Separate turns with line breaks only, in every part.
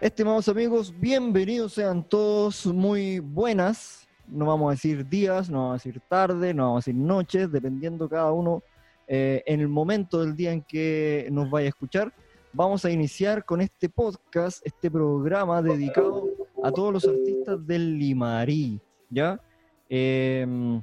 Estimados amigos, bienvenidos sean todos, muy buenas. No vamos a decir días, no vamos a decir tarde, no vamos a decir noches, dependiendo cada uno eh, en el momento del día en que nos vaya a escuchar. Vamos a iniciar con este podcast, este programa dedicado a todos los artistas del Limarí, ¿ya? Em,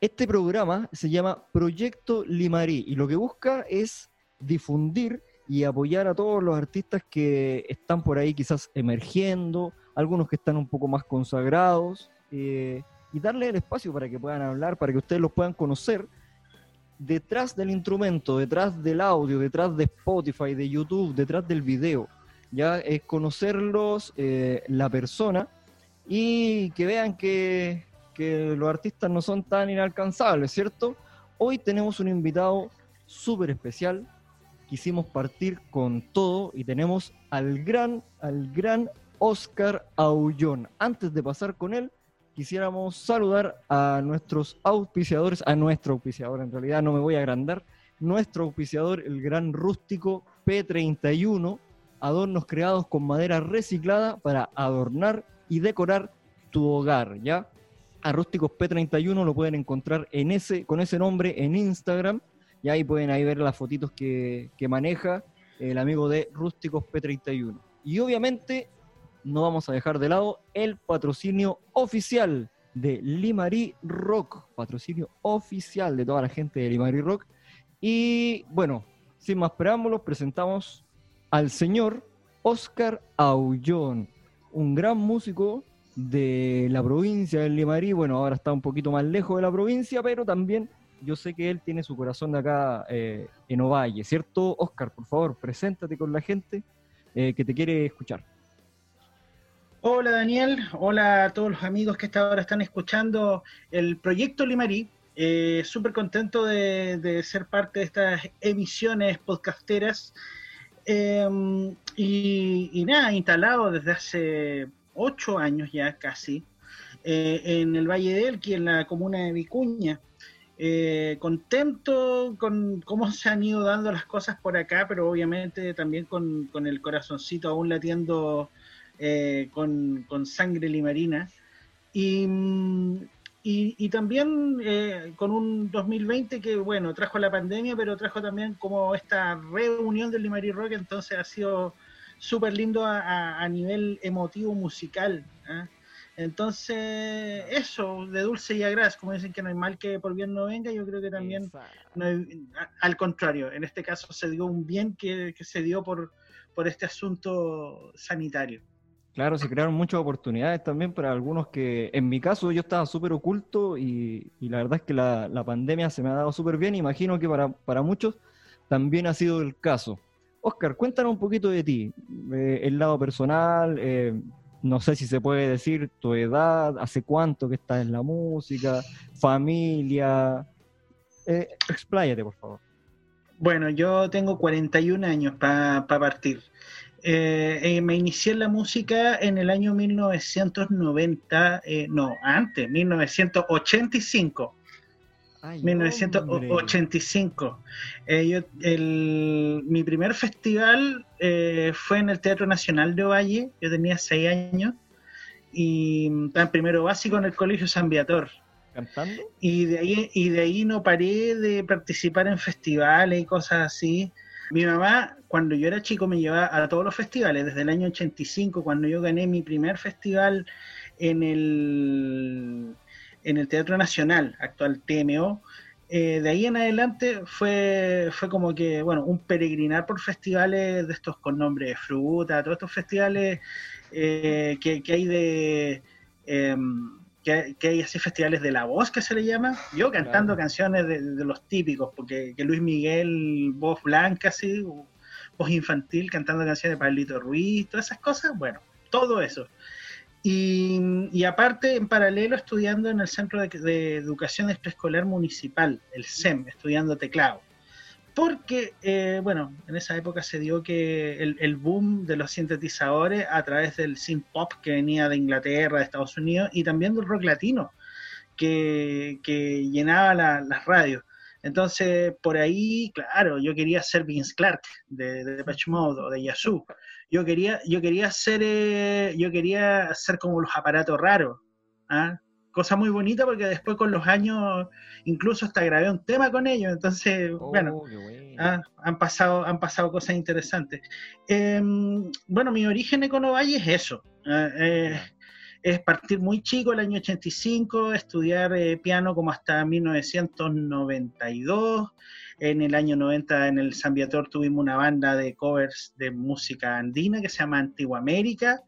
este programa se llama Proyecto Limarí y lo que busca es difundir y apoyar a todos los artistas que están por ahí quizás emergiendo, algunos que están un poco más consagrados, eh, y darle el espacio para que puedan hablar, para que ustedes los puedan conocer detrás del instrumento, detrás del audio, detrás de Spotify, de YouTube, detrás del video. Ya es conocerlos, eh, la persona, y que vean que, que los artistas no son tan inalcanzables, ¿cierto? Hoy tenemos un invitado súper especial, quisimos partir con todo y tenemos al gran, al gran Oscar Aullón. Antes de pasar con él, quisiéramos saludar a nuestros auspiciadores, a nuestro auspiciador, en realidad no me voy a agrandar, nuestro auspiciador, el gran rústico P31, adornos creados con madera reciclada para adornar y decorar tu hogar, ¿ya? A Rústicos P31 lo pueden encontrar en ese, con ese nombre en Instagram y ahí pueden ahí ver las fotitos que, maneja el amigo de Rústicos P31. Y obviamente no vamos a dejar de lado el patrocinio oficial de Limari Rock, patrocinio oficial de toda la gente de Limari Rock. Y bueno, sin más preámbulos, presentamos al señor Oscar Aullón, un gran músico de la provincia de Limarí. Bueno, ahora está un poquito más lejos de la provincia, pero también yo sé que él tiene su corazón acá eh, en Ovalle, ¿cierto? Oscar, por favor, preséntate con la gente eh, que te quiere escuchar.
Hola Daniel, hola a todos los amigos que hasta ahora están escuchando el proyecto Limarí. Eh, Súper contento de, ser parte de estas emisiones podcasteras. Em, y, nada, instalado desde hace ocho años ya casi en el Valle de Elqui, en la comuna de Vicuña. Eh, contento con cómo se han ido dando las cosas por acá, pero obviamente también con, el corazoncito aún latiendo eh, con, sangre limarina. Y, y, también eh, con un 2020 que, bueno, trajo la pandemia, pero trajo también como esta reunión del Limarí Rock, entonces ha sido súper lindo a, nivel emotivo musical. Entonces, eso, de dulce y agraz, como dicen que no hay mal que por bien no venga, yo creo que también, al contrario, en este caso se dio un bien que, se dio por, por este asunto sanitario.
Claro, se crearon muchas oportunidades también para algunos que, en mi caso, yo estaba súper oculto y, la verdad es que la, pandemia se me ha dado súper bien. Imagino que para, para, muchos también ha sido el caso. Oscar, cuéntanos un poquito de ti, eh, el lado personal, eh, no sé si se puede decir tu edad, hace cuánto que estás en la música, familia. Eh, expláyate, por favor.
Bueno, yo tengo 41 años para partir. Eh, eh, me inicié en la música en el año 1990, eh, no, antes, 1985. 1985. Eh, mi primer festival eh, fue en el Teatro Nacional de Ovalle, yo tenía seis años, y estaba en primero básico en el Colegio San Viator.
¿Cantando?
Y de, ahí, y de ahí no paré de participar en festivales y cosas así. Mi mamá, cuando yo era chico, me llevaba a todos los festivales, desde el año 85, cuando yo gané mi primer festival en el en el Teatro Nacional, actual TMO. Eh, de ahí en adelante fue, fue como que, bueno, un peregrinar por festivales de estos con nombre de fruta, todos estos festivales eh, que, hay de... Em, que, hay así festivales de la voz que se le llama, yo cantando canciones de, los típicos, porque que Luis Miguel, voz blanca, así, voz infantil, cantando canciones de Pablito Ruiz, todas esas cosas, bueno, todo eso. Y, aparte, en paralelo, estudiando en el Centro de, Educación Preescolar Municipal, el SEM, estudiando teclado. Porque, eh, bueno, en esa época se dio que el, boom de los sintetizadores a través del synth pop que venía de Inglaterra, de Estados Unidos y también del rock latino que, llenaba las radios. Entonces, por ahí, claro, yo quería ser Vince Clark de, de Depeche Mode o de Yazoo. Yo quería, yo quería ser, eh, yo quería hacer como los aparatos raros. ¿ah? Cosa muy bonita porque después con los años incluso hasta grabé un tema con ellos. Entonces, oh, bueno, ¿ah? han, pasado, han pasado cosas interesantes. Em, bueno, mi origen en Valle es eso. ¿ah? Eh, es partir muy chico, el año 85, estudiar eh, piano como hasta 1992. En el año 90 en el San Viator tuvimos una banda de covers de música andina que se llama Antigua América,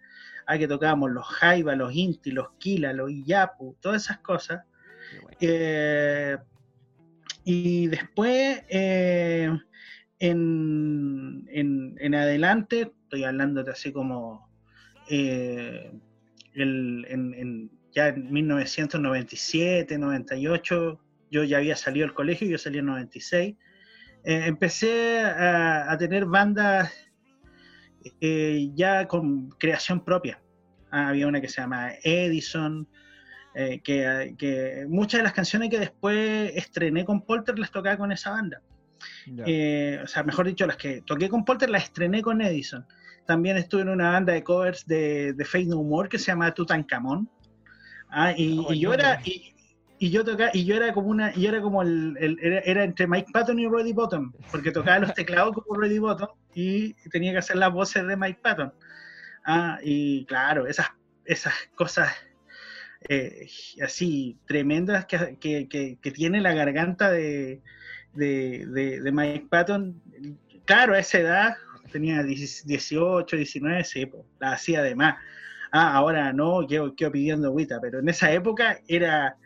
a que tocábamos los jaiba, los inti, los quila, los iyapu, todas esas cosas. Eh, y después, eh, en, en, adelante, estoy hablándote así como el, en, ya en 1997, 98, yo ya había salido del colegio, yo salí en 96, eh, empecé a, tener bandas eh, ya con creación propia. Ah, había una que se llama Edison, eh, que, muchas de las canciones que después estrené con Polter las tocaba con esa banda. o sea, mejor dicho, las que toqué con Polter las estrené con Edison. También estuve en una banda de covers de, de Faith No More que se llama Tutankamón. Ah, y, y, yo era, y, yo tocaba, y yo era como una, y era como el, era, entre Mike Patton y Roddy Bottom, porque tocaba los teclados como Roddy Bottom y tenía que hacer las voces de Mike Patton. Ah, y claro, esas, esas cosas eh, así tremendas que, que, que, tiene la garganta de, de, de, de Mike Patton, claro, a esa edad tenía 18, 19, sí, la hacía de más. Ah, ahora no, quedo, pidiendo agüita, pero en esa época era,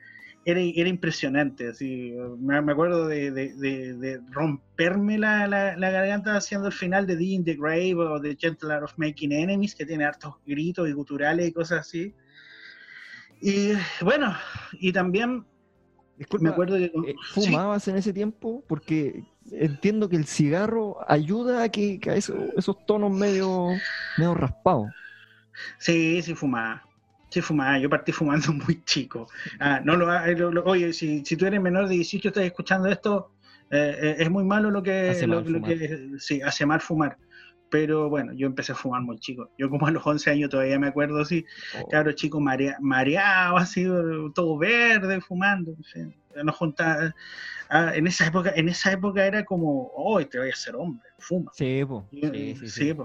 era, era impresionante. Así, me, acuerdo de, romperme la, la, garganta haciendo el final de The in the Grave o The Gentle Art of Making Enemies, que tiene hartos gritos y guturales y cosas así. Y bueno, y también
me acuerdo que. Eh, ¿Fumabas en ese tiempo? Porque entiendo que el cigarro ayuda a que, a esos tonos medio, medio raspados.
Sí, sí fumaba. Sí fumaba. Yo partí fumando muy chico. Ah, no lo, oye, si, tú eres menor de 18 y estás escuchando esto, eh, eh, es muy malo lo que, hace lo, que sí, hace mal fumar. Pero bueno, yo empecé a fumar muy chico. Yo como a los 11 años todavía me acuerdo así, oh. claro, chico mareado, así, todo verde, fumando. Nos juntaba, ah, en esa época, en esa época era como, hoy te voy a ser hombre, fuma.
Sí, pues. Sí, sí, sí.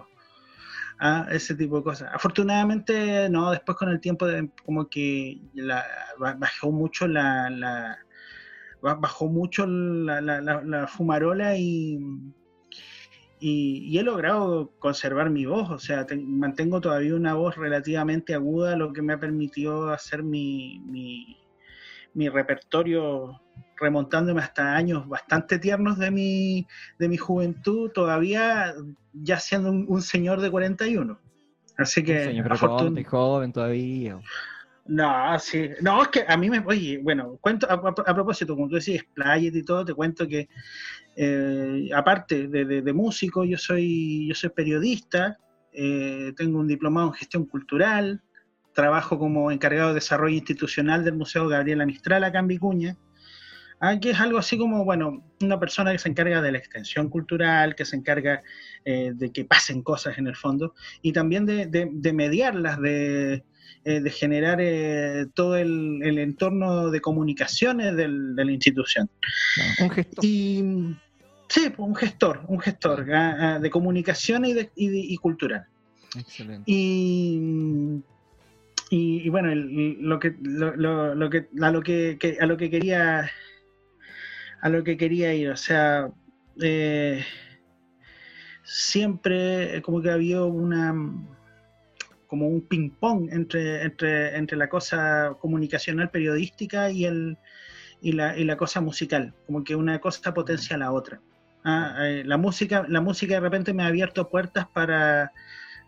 Ah, ese tipo de cosas. Afortunadamente, no, después con el tiempo como que la, bajó mucho la, la bajó mucho la, la fumarola y, y, he logrado conservar mi voz, o sea, mantengo todavía una voz relativamente aguda, lo que me ha permitido hacer mi, mi, mi repertorio remontándome hasta años bastante tiernos de mi, de mi juventud, todavía ya siendo un, señor de 41. Así que...
señor joven, joven todavía.
No, sí. No, es que a mí me. Oye, bueno, cuento. A, propósito, como tú decís, Playet y todo, te cuento que, eh, aparte de, músico, yo soy, yo soy periodista, eh, tengo un diplomado en gestión cultural, trabajo como encargado de desarrollo institucional del Museo Gabriela Mistral acá en Vicuña. Aquí es algo así como, bueno, una persona que se encarga de la extensión cultural, que se encarga eh, de que pasen cosas en el fondo, y también de, de mediarlas, de, eh, de generar eh, todo el, entorno de comunicaciones de la institución.
un gestor.
Y, sí, un gestor, un gestor ah, ah, de comunicaciones y, cultural.
Excelente.
Y, y, bueno, lo que, lo, que, a lo que, a lo que quería a lo que quería ir, o sea, eh, siempre como que había una como un ping-pong entre, entre, entre la cosa comunicacional periodística y, el, y, la, y la cosa musical, como que una cosa potencia a la otra. Ah, eh, la, música, la música de repente me ha abierto puertas para,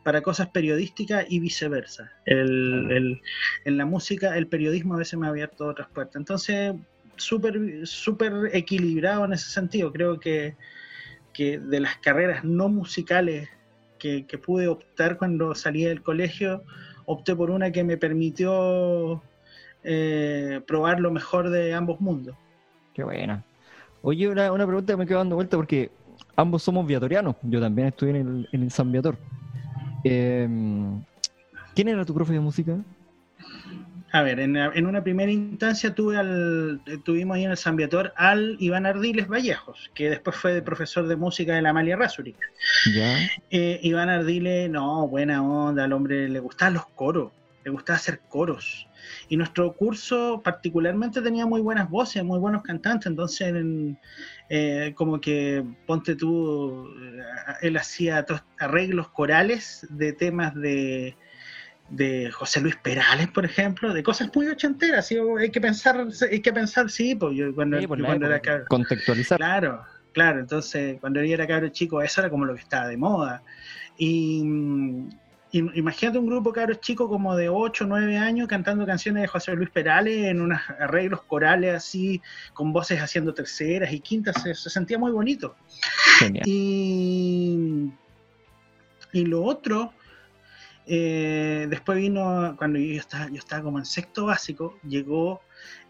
para cosas periodísticas y viceversa. El, el, en la música, el periodismo a veces me ha abierto otras puertas. Entonces, súper súper equilibrado en ese sentido. Creo que, que de las carreras no musicales que, pude optar cuando salí del colegio, opté por una que me permitió eh, probar lo mejor de ambos mundos.
Qué buena. Oye, una, una pregunta que me quedo dando vuelta porque ambos somos viatorianos. Yo también estuve en el, en el San Viator. Em, ¿Quién era tu profe de música?
A ver, en, en una primera instancia tuve al, tuvimos ahí en el San Viator al Iván Ardiles Vallejos, que después fue profesor de música de la Amalia Rasuri.
Ya.
Eh, Iván Ardiles, no, buena onda, al hombre le gustaban los coros, le gustaba hacer coros. Y nuestro curso particularmente tenía muy buenas voces, muy buenos cantantes, entonces en- eh, como que, ponte tú, eh, él hacía arreglos corales de temas de, de José Luis Perales, por ejemplo, de cosas muy ochenteras, ¿sí? hay que pensar, hay que pensar, sí, pues yo cuando,
Sí, por
yo
la
cuando era cabro-
contextualizar.
Claro, claro. Entonces, cuando yo era cabro chico, eso era como lo que estaba de moda. Y, imagínate un grupo cabros chicos como de 8 o 9 años cantando canciones de José Luis Perales en unos arreglos corales así, con voces haciendo terceras y quintas. Se, se sentía muy bonito.
Genial.
Y, y lo otro, eh, después vino, cuando yo estaba, yo estaba como en sexto básico, llegó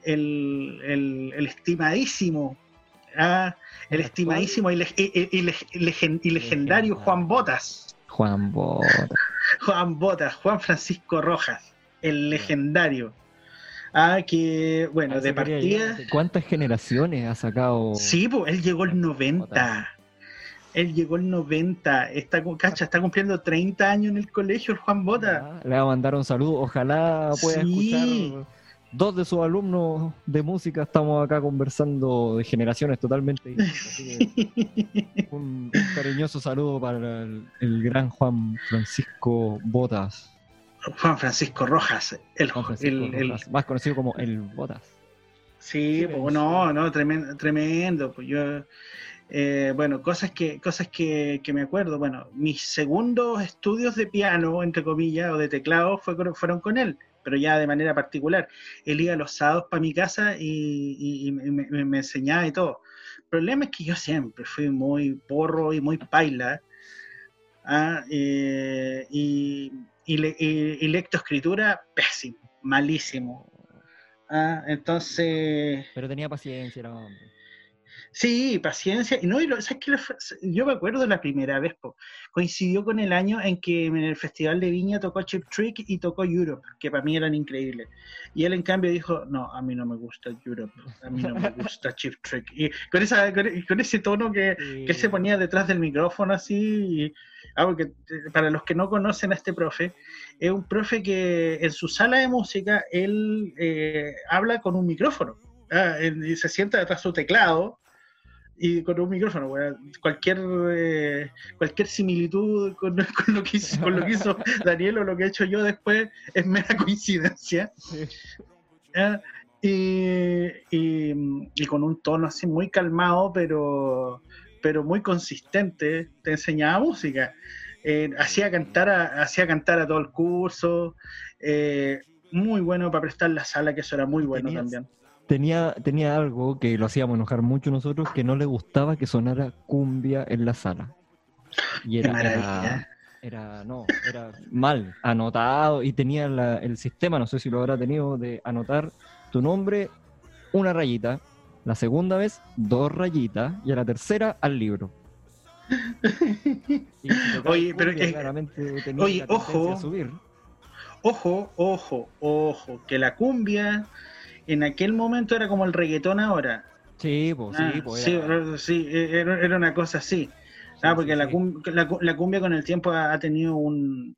el, el- el estimadísimo, ah, el
¿El
estimadísimo y, leg- y- y- y y legendario Juan Botas.
Juan Bota.
Juan Botas, Juan Francisco Rojas, el legendario. Ah, que, bueno, de partida...
¿Cuántas generaciones ha sacado?
Sí, pues él llegó el 90. Él llegó el 90. Está, cacha, está cumpliendo 30 años en el colegio el Juan Bota.
Le va a mandar un saludo. Ojalá pueda
Sí.
escuchar dos de sus alumnos de música. Estamos acá conversando de generaciones totalmente distintas. así que un, un cariñoso saludo para el, el gran Juan Francisco Botas.
Juan Francisco Rojas. El,
Juan Francisco
el- el-
Rojas, más conocido como el Botas.
sí, pues, no, no, tremendo. tremendo pues yo, eh, bueno, cosas que, cosas que, que me acuerdo. Bueno, mis segundos estudios de piano, entre comillas, o de teclado, fue fueron con él, pero ya de manera particular. Él iba los sábados para mi casa y, y- y me, me- enseñaba y todo. El problema es que yo siempre fui muy porro y muy paila. ah, eh, y, y, le- y lectoescritura, pésimo, malísimo. Ah, entonces,
Pero tenía paciencia, era hombre.
Sí, paciencia. Y no, y lo- ¿sabes qué? Yo me acuerdo la primera vez, po, coincidió con el año en que en el Festival de Viña tocó Chip Trick y tocó Europe, que para mí eran increíbles. Y él en cambio dijo, no, a mí no me gusta Europe, a mí no me gusta Chip Trick. Y con, esa, con, con ese tono que, que él se ponía detrás del micrófono así, y, para los que no conocen a este profe, es un profe que en su sala de música él eh, habla con un micrófono. Ah, él- se sienta detrás de su teclado y con un micrófono. weón. Cualquier, eh, cualquier similitud con, con lo que hizo, con lo que hizo Daniel o lo que he hecho yo después es mera coincidencia.
Sí.
Y, y- y con un tono así muy calmado, pero, pero muy consistente, te enseñaba música. Eh, hacía, cantar a, hacía cantar a todo el curso. eh, muy bueno para prestar la sala, que eso era muy bueno también.
Tenía, tenía algo que lo hacíamos enojar mucho nosotros, que no le gustaba que sonara cumbia en la sala. Y era, era, era- no, era mal anotado y tenía la- el sistema, no sé si lo habrá tenido, de anotar tu nombre, una rayita, la segunda vez, dos rayitas, y a la tercera, al libro. Y
Oye, pero,
cumbia, claramente tenía
oye, ojo.
a subir.
Ojo, ojo, ojo, que la cumbia en aquel momento era como el reggaetón ahora.
Sí, pues,
Ah,
sí, pues.
sí,
era-
era- sí, era, era una cosa así. Ah, porque
sí,
la, cumbia con el tiempo ha, ha tenido un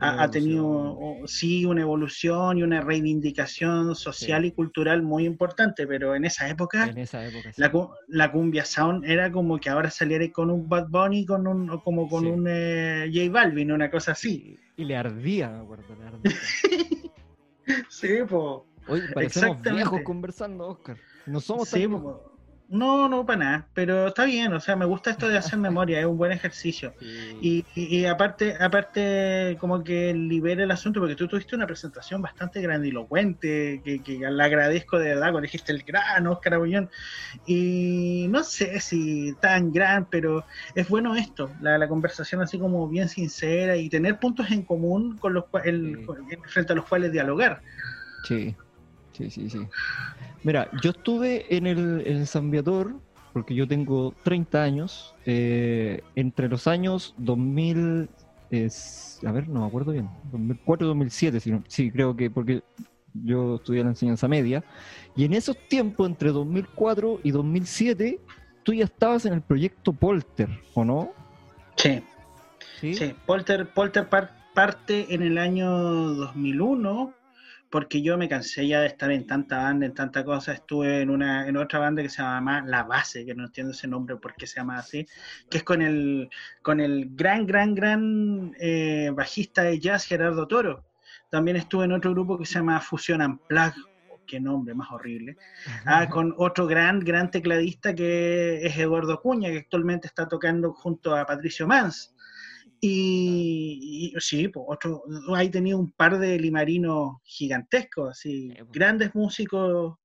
ha, ha tenido sí una evolución y una reivindicación social y cultural muy importante, pero en esa época
En esa época. sí.
la, cu- la cumbia sound era como que ahora saliera con un Bad Bunny con un o como con un eh, J Balvin, una cosa así.
Y, y le ardía, me acuerdo, le ardía.
Sí, pues.
Oye, parecemos viejos conversando, Oscar. No somos tan
Sí, no, no, para nada, pero está bien, o sea, me gusta esto de hacer memoria, es un buen ejercicio.
Sí.
Y, y- y aparte, aparte, como que libera el asunto, porque tú tuviste una presentación bastante grandilocuente, que, que le agradezco de verdad, cuando dijiste el gran Oscar Abullón. Y no sé si tan gran, pero es bueno esto, la, la conversación así como bien sincera y tener puntos en común con los cua- el-
Sí.
frente a los cuales dialogar.
Sí, sí, sí, sí. Mira, yo estuve en el, en San Viator porque yo tengo 30 años, eh, entre los años 2000, a ver, no me acuerdo bien, 2004 2007, sí, sí, creo que porque yo estudié la enseñanza media, y en esos tiempos, entre 2004 y 2007, tú ya estabas en el proyecto Polter, ¿o no?
Sí. Sí, Polter, Polter parte en el año 2001 porque yo me cansé ya de estar en tanta banda, en tanta cosa. Estuve en una en otra banda que se llama La Base, que no entiendo ese nombre por qué se llama así, que es con el con el gran, gran, gran eh, bajista de jazz Gerardo Toro. También estuve en otro grupo que se llama Fusion Unplugged, oh, qué nombre más horrible, ah, con otro gran, gran tecladista que es Eduardo Cuña, que actualmente está tocando junto a Patricio Mans. Y, sí, pues otro, ahí tenía un par de limarinos gigantescos, así, grandes músicos,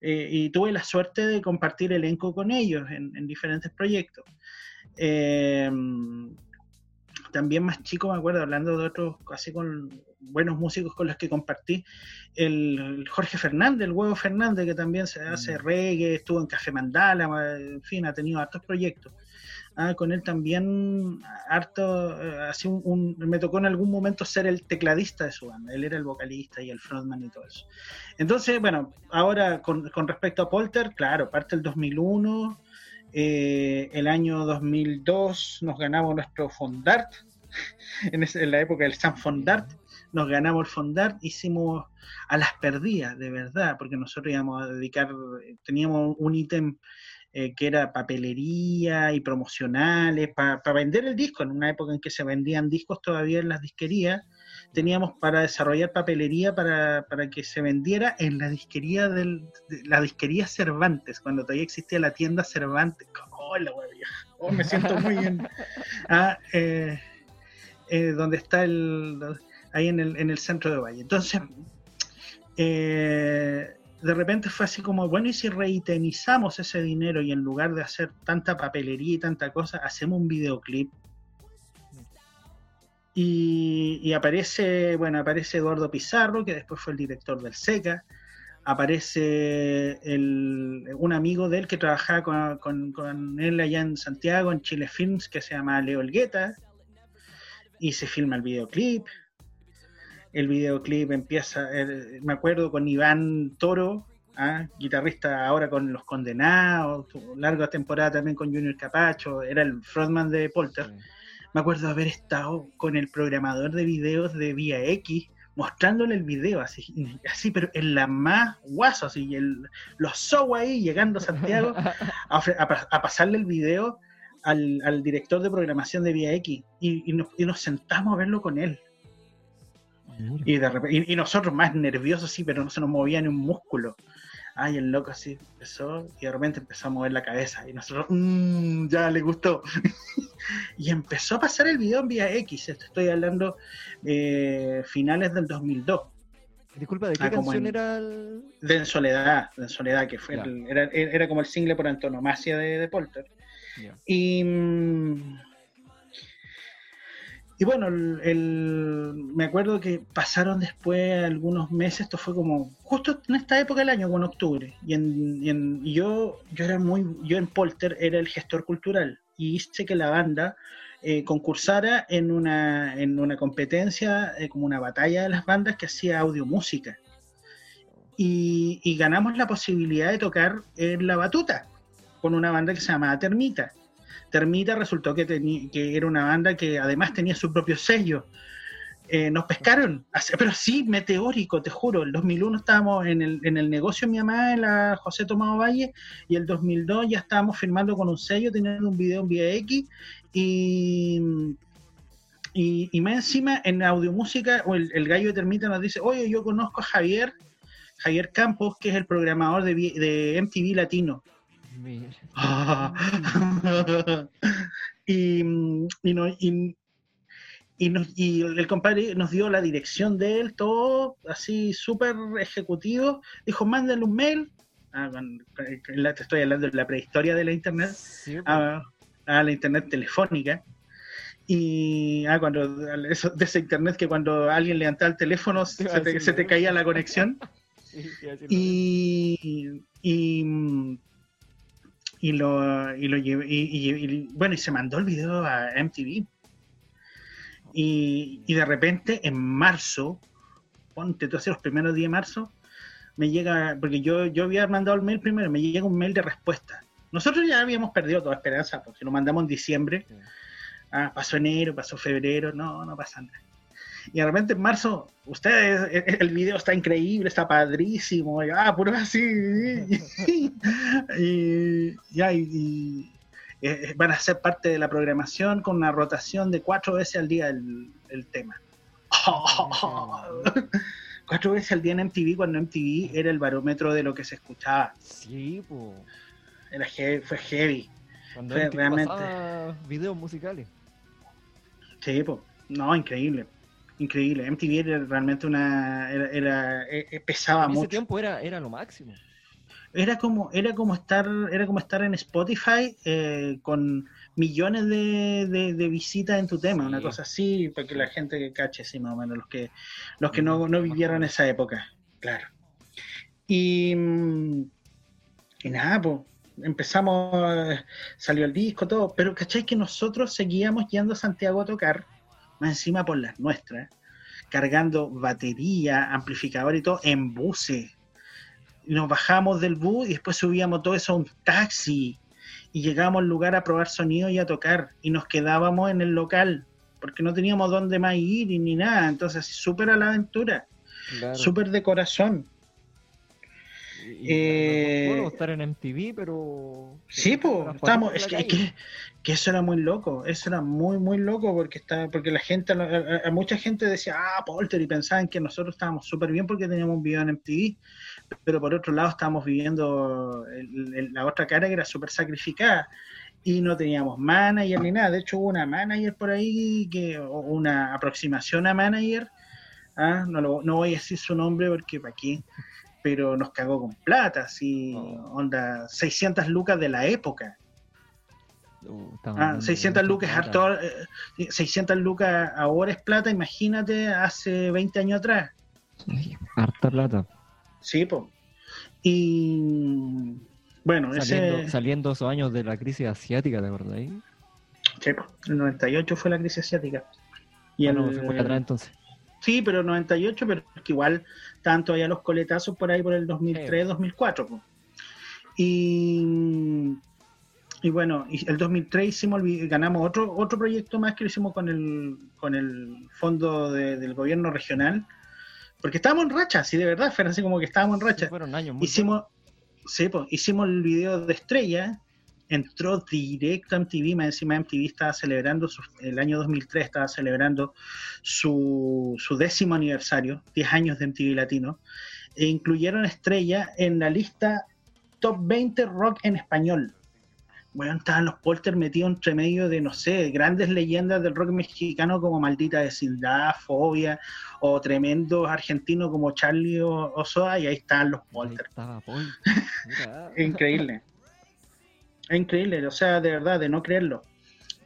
eh, y tuve la suerte de compartir elenco con ellos en, diferentes proyectos. Em, también más chico, me acuerdo, hablando de otros, así con buenos músicos con los que compartí, el, Jorge Fernández, el Huevo Fernández, que también se hace mm. reggae, estuvo en Café Mandala, en fin, ha tenido otros proyectos. Ah, con él también harto, eh, así un, me tocó en algún momento ser el tecladista de su banda, él era el vocalista y el frontman y todo eso. Entonces, bueno, ahora con, respecto a Polter, claro, parte el 2001, eh, el año 2002 nos ganamos nuestro Fondart, en, la época del San Fondart, nos ganamos el Fondart, hicimos a las perdidas, de verdad, porque nosotros íbamos a dedicar, teníamos un ítem eh, que era papelería y promocionales, para vender el disco, en una época en que se vendían discos todavía en las disquerías, teníamos para desarrollar papelería para, que se vendiera en la disquería del, la disquería Cervantes, cuando todavía existía la tienda Cervantes. ¡Hola, oh, me siento muy bien. Ah, eh, eh, donde está el ahí en el, en el centro de Valle. Entonces, eh, de repente fue así como, bueno, y si reitemizamos ese dinero y en lugar de hacer tanta papelería y tanta cosa, hacemos un videoclip. Y, aparece, bueno, aparece Eduardo Pizarro, que después fue el director del SECA. Aparece un amigo de él que trabajaba con, con, él allá en Santiago, en Chile Films, que se llama Leo Elgueta. Y se filma el videoclip el videoclip empieza, eh, me acuerdo con Iván Toro, ¿ah? guitarrista ahora con Los Condenados, larga temporada también con Junior Capacho, era el frontman de Polter. Me acuerdo haber estado con el programador de videos de Vía X, mostrándole el video, así, así pero en la más guaso, así, el, los show ahí llegando a Santiago a, pasarle el video al, director de programación de Vía X y, nos, sentamos a verlo con él. Y, de y, nosotros más nerviosos, sí, pero no se nos movía ni un músculo. Ay, el loco así empezó y de repente empezó a mover la cabeza y nosotros, mmm, ya le gustó. y empezó a pasar el video en vía X, estoy hablando eh, finales del 2002.
Disculpa, ¿de qué ah, canción era el...
De En Soledad, de Soledad, que fue era, era, como el single por antonomasia de, de Polter. Y... Mm, y bueno, el, me acuerdo que pasaron después algunos meses, esto fue como justo en esta época del año, con octubre, y, en, yo, yo era muy, yo en Polter era el gestor cultural y hice que la banda eh, concursara en una, en una competencia, eh, como una batalla de las bandas que hacía audio música. Y, y ganamos la posibilidad de tocar en la batuta con una banda que se llamaba Termita Termita resultó que, que era una banda que además tenía su propio sello. Eh, nos pescaron, pero sí, meteórico, te juro. En 2001 estábamos en el, en el negocio de mi mamá, en la José Tomado Valle, y el 2002 ya estábamos firmando con un sello, teniendo un video en VX, y, y, más encima en audiomúsica, o el, el, gallo de Termita nos dice, oye, yo conozco a Javier, Javier Campos, que es el programador de MTV Latino. y, y, el compadre nos dio la dirección de él, todo así súper ejecutivo. Dijo, mándale un mail. Ah, te estoy hablando de la prehistoria de la internet. a, la internet telefónica. Y ah, cuando de ese internet que cuando alguien levantaba el teléfono se te, caía la conexión. y, y y lo, y lo llevé, y, bueno, y se mandó el video a MTV. Y, y de repente, en marzo, ponte tú hace los primeros días de marzo, me llega, porque yo, yo había mandado el mail primero, me llega un mail de respuesta. Nosotros ya habíamos perdido toda esperanza, porque lo mandamos en diciembre. Ah, pasó enero, pasó febrero, no, no pasa nada. Y de repente en marzo, ustedes, e, e, el video está increíble, está padrísimo, y, ah, puro así. y, ya, y, eh, van a ser parte de la programación con una rotación de cuatro veces al día el, el tema. cuatro veces al día en MTV cuando MTV era el barómetro de lo que se escuchaba.
Sí, pues.
Era fue heavy.
Cuando fue realmente. videos musicales.
Sí, pues. No, increíble. Increíble. MTV era realmente una. Era, era, eh, eh, pesaba en mucho. ese
tiempo era, era lo máximo.
Era como, era como estar, era como estar en Spotify eh, con millones de, de, visitas en tu tema, una cosa así, para que la gente que cache, sí, más o menos, los que, los que no, no vivieron esa época, claro. Y, y nada, pues empezamos, salió el disco, todo, pero ¿cachai que nosotros seguíamos yendo a Santiago a tocar, más encima por las nuestras, cargando batería, amplificador y todo, en buses? Nos bajamos del bus y después subíamos todo eso a un taxi y llegábamos al lugar a probar sonido y a tocar y nos quedábamos en el local porque no teníamos dónde más ir ni nada, entonces súper a la aventura, súper de corazón.
Eh, estar en MTV, pero...
Sí, pues, estamos, es que, que, eso era muy loco, eso era muy, muy loco porque está, porque la gente, a, mucha gente decía, ah, Polter, y pensaban que nosotros estábamos súper bien porque teníamos un video en MTV, pero por otro lado estábamos viviendo la otra cara que era súper sacrificada y no teníamos manager ni nada. De hecho, hubo una manager por ahí, que, una aproximación a manager. ¿ah? No, no voy a decir su nombre porque para qué, pero nos cagó con plata, así, oh. onda, 600 lucas de la época. 600 uh, lucas, harto, 600 lucas ahora es plata, imagínate hace 20 años atrás.
harta plata.
Sí, pues. Y bueno,
saliendo, ese... saliendo esos años de la crisis asiática, ¿de verdad?
Sí, pues. El 98 fue la crisis asiática.
Y el, se fue atrás entonces.
Sí, pero el 98, pero que igual tanto allá los coletazos por ahí por el 2003, 2004. Pues. Y, y bueno, el 2003 hicimos, ganamos otro otro proyecto más que lo hicimos con el, con el fondo del gobierno regional, porque estábamos en racha, sí, de verdad, fue así como que estábamos en racha.
fueron años
hicimos, sí, pues, hicimos el video de estrella, entró directo a MTV, más encima MTV estaba celebrando, el año 2003 estaba celebrando su, su décimo aniversario, 10 años de MTV Latino, e incluyeron estrella en la lista top 20 rock en español bueno, estaban los Polter metidos entre medio de, no sé, grandes leyendas del rock mexicano como Maldita Vecindad, Fobia, o tremendos argentinos como Charlie Osoa, y ahí están los Polter. Increíble. Es increíble, o sea, de verdad, de no creerlo.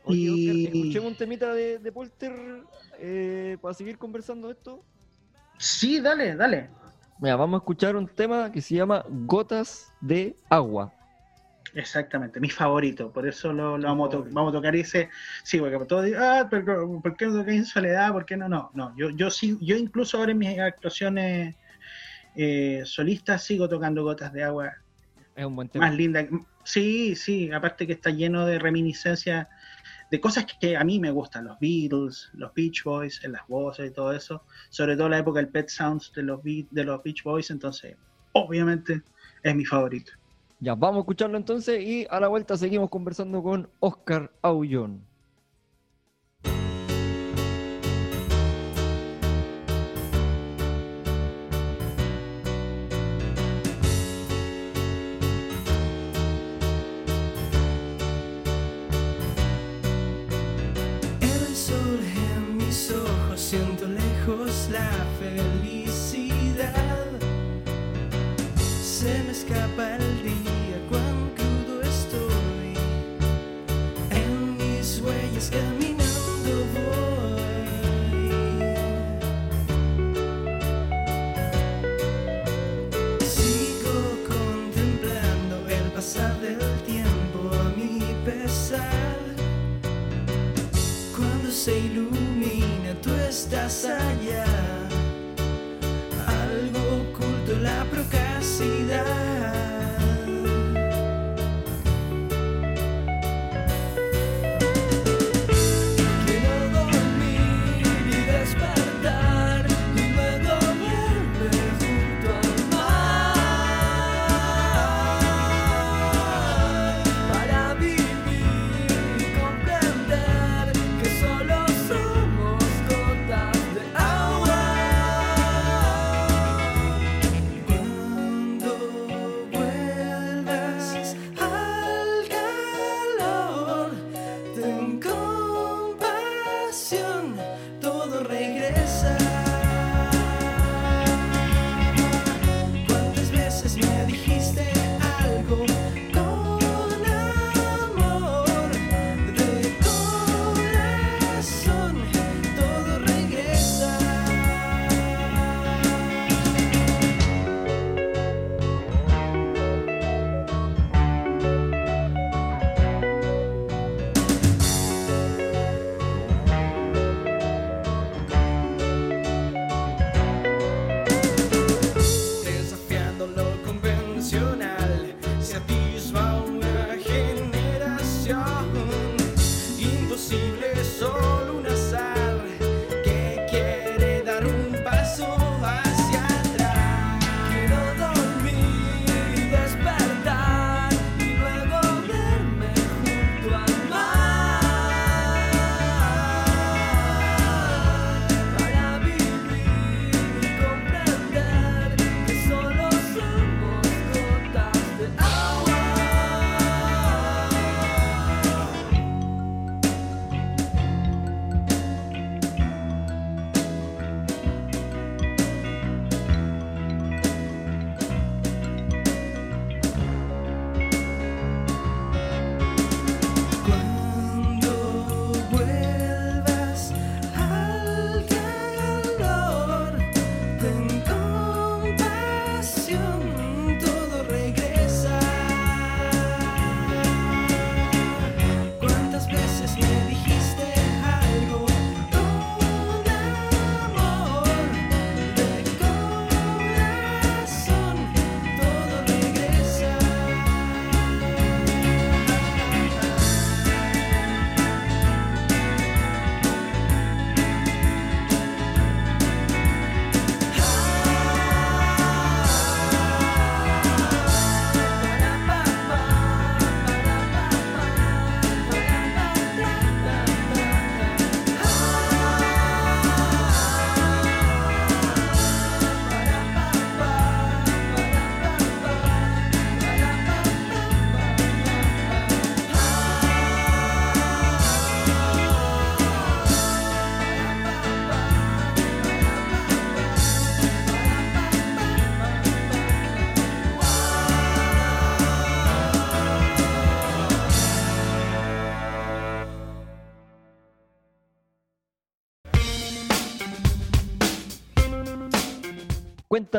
y... escuchemos un temita de, de Polter eh, para seguir conversando esto.
Sí, dale, dale.
Mira, vamos a escuchar un tema que se llama Gotas de Agua.
Exactamente, mi favorito, por eso lo, vamos, a vamos, a tocar y dice, sí, porque todos dicen, ah, pero ¿por qué no toca en soledad? ¿Por qué no? No, no, yo, yo sí, yo incluso ahora en mis actuaciones eh, solistas sigo tocando gotas de agua.
Es un buen tema.
Más linda. Sí, sí, aparte que está lleno de reminiscencias de cosas que a mí me gustan, los Beatles, los Beach Boys, en las voces y todo eso, sobre todo la época del Pet Sounds de los, de los Beach Boys, entonces, obviamente, es mi favorito.
Ya, vamos a escucharlo entonces y a la vuelta seguimos conversando con Oscar Aullón.
Lejos se ilumina, tú estás allá. Algo oculto la procura.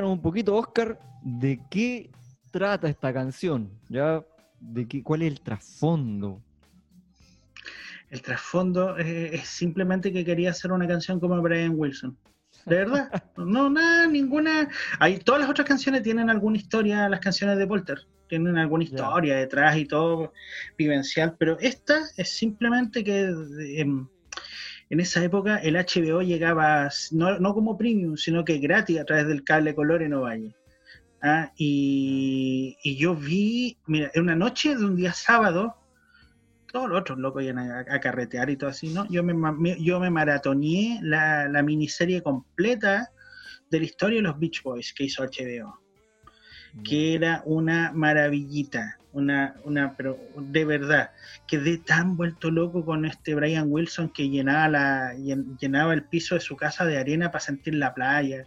Cuéntanos un poquito, Oscar, de qué trata esta canción, ¿ya? De qué, ¿Cuál es el trasfondo?
El trasfondo eh, es simplemente que quería hacer una canción como Brian Wilson. De verdad, no, nada, ninguna. Hay, todas las otras canciones tienen alguna historia, las canciones de Polter tienen alguna historia detrás y todo vivencial, pero esta es simplemente que em, en esa época el HBO llegaba no, no como premium, sino que gratis a través del cable color en Ovalle. Ah, y, y yo vi, mira, en una noche de un día sábado, todos los otros locos iban a, a carretear y todo así, ¿no? Yo me, me- yo me maratoneé la, la miniserie completa de la historia de los Beach Boys que hizo HBO, que era una maravillita, una, una, pero de verdad, quedé tan vuelto loco con este Brian Wilson que llenaba, la, llen- llenaba el piso de su casa de arena para sentir la playa,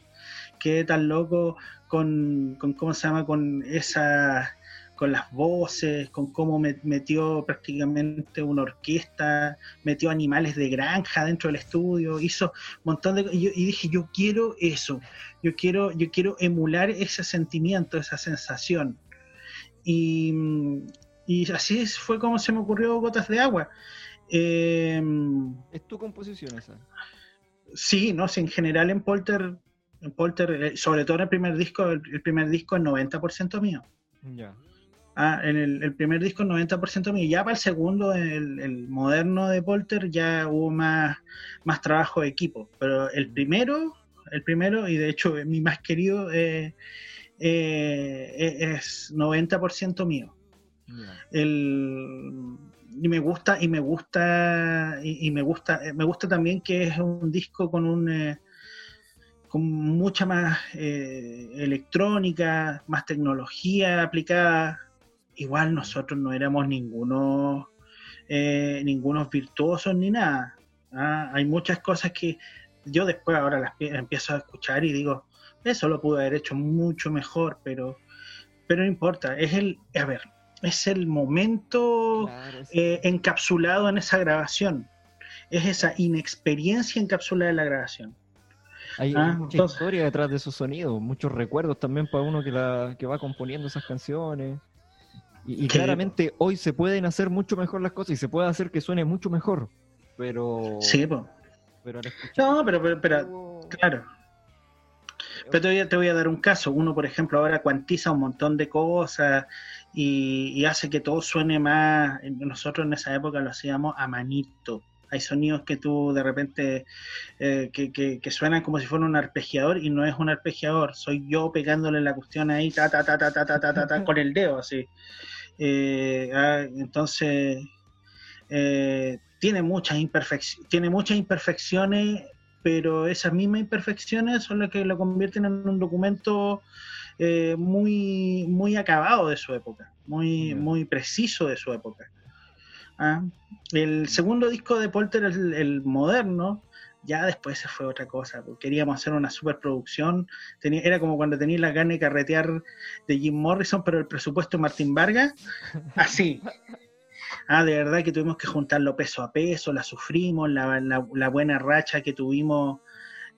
quedé tan loco con, con ¿cómo se llama? Con esa con las voces, con cómo me- metió prácticamente una orquesta, metió animales de granja dentro del estudio, hizo un montón de y, yo- y dije, yo quiero eso, yo quiero, yo quiero emular ese sentimiento, esa sensación. Y, y así fue como se me ocurrió Gotas de Agua. Eh,
Es tu composición esa.
sí, no, sí, en general en Polter, en Polter, eh, sobre todo en el primer disco, el, el primer disco es 90% mío.
Ya.
Ah, en el, el primer disco es 90% mío. Ya para el segundo, el, el moderno de Polter, ya hubo más, más trabajo de equipo. Pero el primero, el primero, y de hecho mi más querido, eh, eh, es 90% mío. el y me gusta y me gusta y, y me gusta me gusta también que es un disco con un eh, con mucha más eh, electrónica más tecnología aplicada igual nosotros no éramos ninguno eh, ningunos virtuosos ni nada ¿ah? hay muchas cosas que yo después ahora las pi- empiezo a escuchar y digo eso lo pude haber hecho mucho mejor pero pero no importa es el a ver es el momento
Claro, sí.
eh, encapsulado en esa grabación. Es esa inexperiencia encapsulada en la grabación.
Hay, hay
ah,
mucha
entonces-
historia detrás de esos sonidos, muchos recuerdos también para uno que, la, que va componiendo esas canciones. Y, claramente hoy se pueden hacer mucho mejor las cosas y se puede hacer que suene mucho mejor. Pero.
Sí,
pero
no, pero, pero, pero, claro. Pero te voy, a, te voy a dar un caso. Uno, por ejemplo, ahora cuantiza un montón de cosas y, y hace que todo suene más. Nosotros en esa época lo hacíamos a manito. Hay sonidos que tú de repente eh, que, que- que suenan como si fuera un arpegiador y no es un arpegiador. Soy yo pegándole la cuestión ahí, ta, ta, ta, ta, ta, ta, ta, ta, ta, con el dedo, así. Eh, ah, entonces, eh, tiene, muchas imperfec- tiene muchas imperfecciones pero esas mismas imperfecciones son las que lo convierten en un documento eh, muy, muy acabado de su época, muy, muy preciso de su época. Ah, El segundo disco de Polter, el, moderno, ya después se fue otra cosa, porque queríamos hacer una superproducción, tenía, era como cuando tenías la gana de carretear de Jim Morrison, pero el presupuesto de Martín Vargas, así. Ah, de verdad que tuvimos que juntarlo peso a peso, la sufrimos, la, buena racha que tuvimos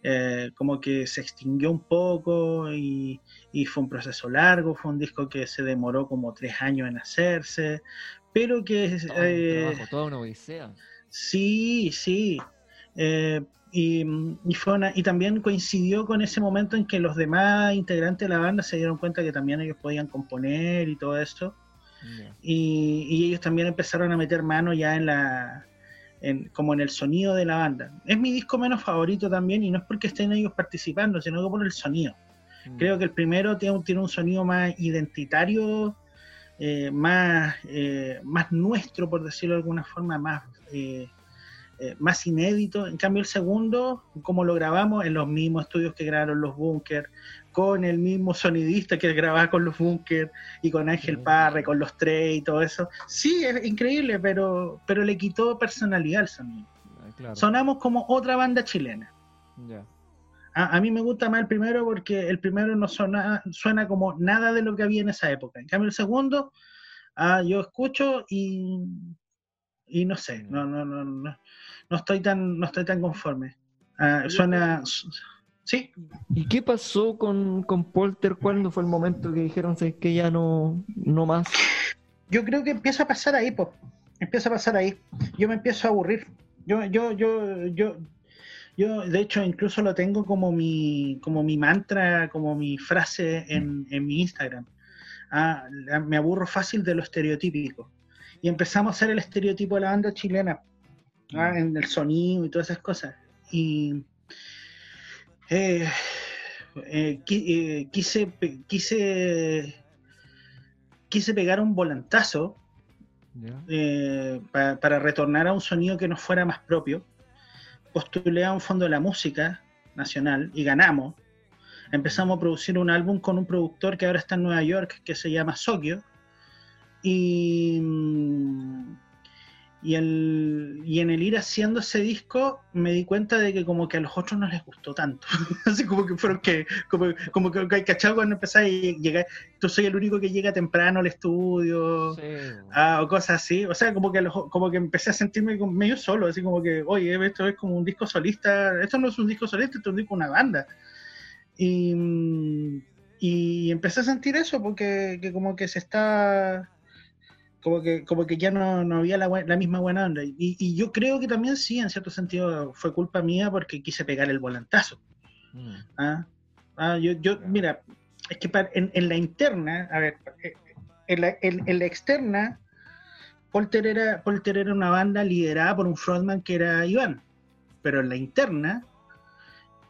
eh, como que se extinguió un poco y fue un proceso largo, fue un disco que se demoró como tres años en hacerse, pero que
todo un
eh,
trabajo, toda una odisea.
Sí, sí. Eh, y, y fue una- y también coincidió con ese momento en que los demás integrantes de la banda se dieron cuenta que también ellos podían componer y todo esto. Y, y ellos también empezaron a meter mano ya en la. En, como en el sonido de la banda. Es mi disco menos favorito también, y no es porque estén ellos participando, sino que por el sonido. Creo que el primero tiene un, tiene un sonido más identitario, eh, más, eh, más nuestro, por decirlo de alguna forma, más, eh, eh, más inédito. En cambio, el segundo, como lo grabamos en los mismos estudios que grabaron los Bunkers, con el mismo sonidista que grababa con los Bunkers y con Ángel. Parre, con los tres y todo eso. Sí, es increíble, pero, pero le quitó personalidad al sonido.
Ah, claro.
Sonamos como otra banda chilena.
Ya.
A, a mí me gusta más el primero porque el primero no suena, suena como nada de lo que había en esa época. En cambio, el segundo, ah, yo escucho y, y no sé, no, no, no, no, no estoy tan, no estoy tan conforme. Ah, suena, sí,
¿Y qué pasó con, con Polter? ¿Cuándo fue el momento que dijeron "¿Sabes que ya no, no más?
yo creo que empieza a pasar ahí, pues, empieza a pasar ahí. Yo me empiezo a aburrir. Yo, yo, yo, yo, yo, de hecho, incluso lo tengo como mi, como mi mantra, como mi frase en, en mi Instagram. Ah, me aburro fácil de lo estereotípico. Y empezamos a hacer el estereotipo de la banda chilena, ah, en el sonido y todas esas cosas. Y eh, eh, eh, quise, quise, quise pegar un volantazo eh, pa- para retornar a un sonido que nos fuera más propio. Postulé a un fondo de la música nacional y ganamos. Empezamos a producir un álbum con un productor que ahora está en Nueva York, que se llama Sokio. Y, mm, y, el, y en el ir haciendo ese disco me di cuenta de que como que a los otros no les gustó tanto. Así como que fueron que, como, como que, ¿cachado? Cuando empezás y llegar, tú soy el único que llega temprano al estudio.
Sí,
Ah, o cosas así, o sea, como que, los- como que empecé a sentirme medio solo, así como que, oye, esto es como un disco solista, esto no es un disco solista, esto es un disco una banda. Y, y empecé a sentir eso, porque que como que se está, como que, como que ya no, no había la, la misma buena onda. Y, y yo creo que también sí, en cierto sentido, fue culpa mía porque quise pegar el volantazo.
Mm.
¿ah? Ah, yo, yo, mira, es que para- en, en la interna, a ver, eh, en la, en- en la externa, Polter era, Polter era una banda liderada por un frontman que era Iván, pero en la interna,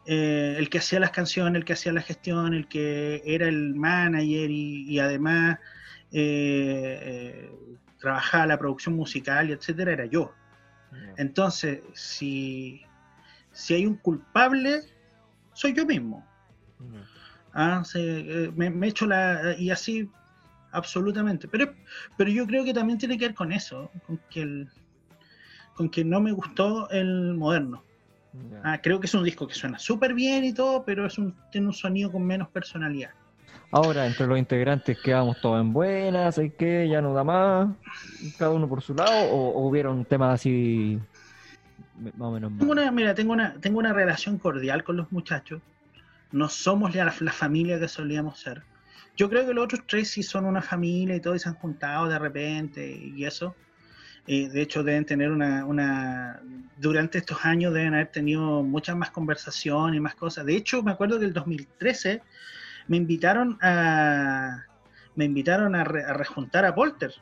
eh, el que hacía las canciones, el que hacía la gestión, el que era el manager y, y además eh, trabajaba la producción musical y etcétera, era yo. Entonces, si, si hay un culpable, soy yo mismo. Ah, eh, me, me echo la. Y así, absolutamente. Pero, pero yo creo que también tiene que ver con eso, con que, el, con que no me gustó el moderno. Ah, creo que es un disco que suena súper bien y todo, pero es un, tiene un sonido con menos personalidad.
Ahora, entre los integrantes quedamos todos en buenas, ¿hay que Ya no da más, cada uno por su lado, o, o hubieron temas así más o menos
Tengo una, mira, tengo una, tengo una relación cordial con los muchachos. No somos la, la familia que solíamos ser. Yo creo que los otros tres sí son una familia y todos se han juntado de repente y eso. Eh, de hecho, deben tener una, una. Durante estos años deben haber tenido muchas más conversaciones y más cosas. De hecho, me acuerdo que el 2013 me invitaron a. Me invitaron a, re- a rejuntar a Polter.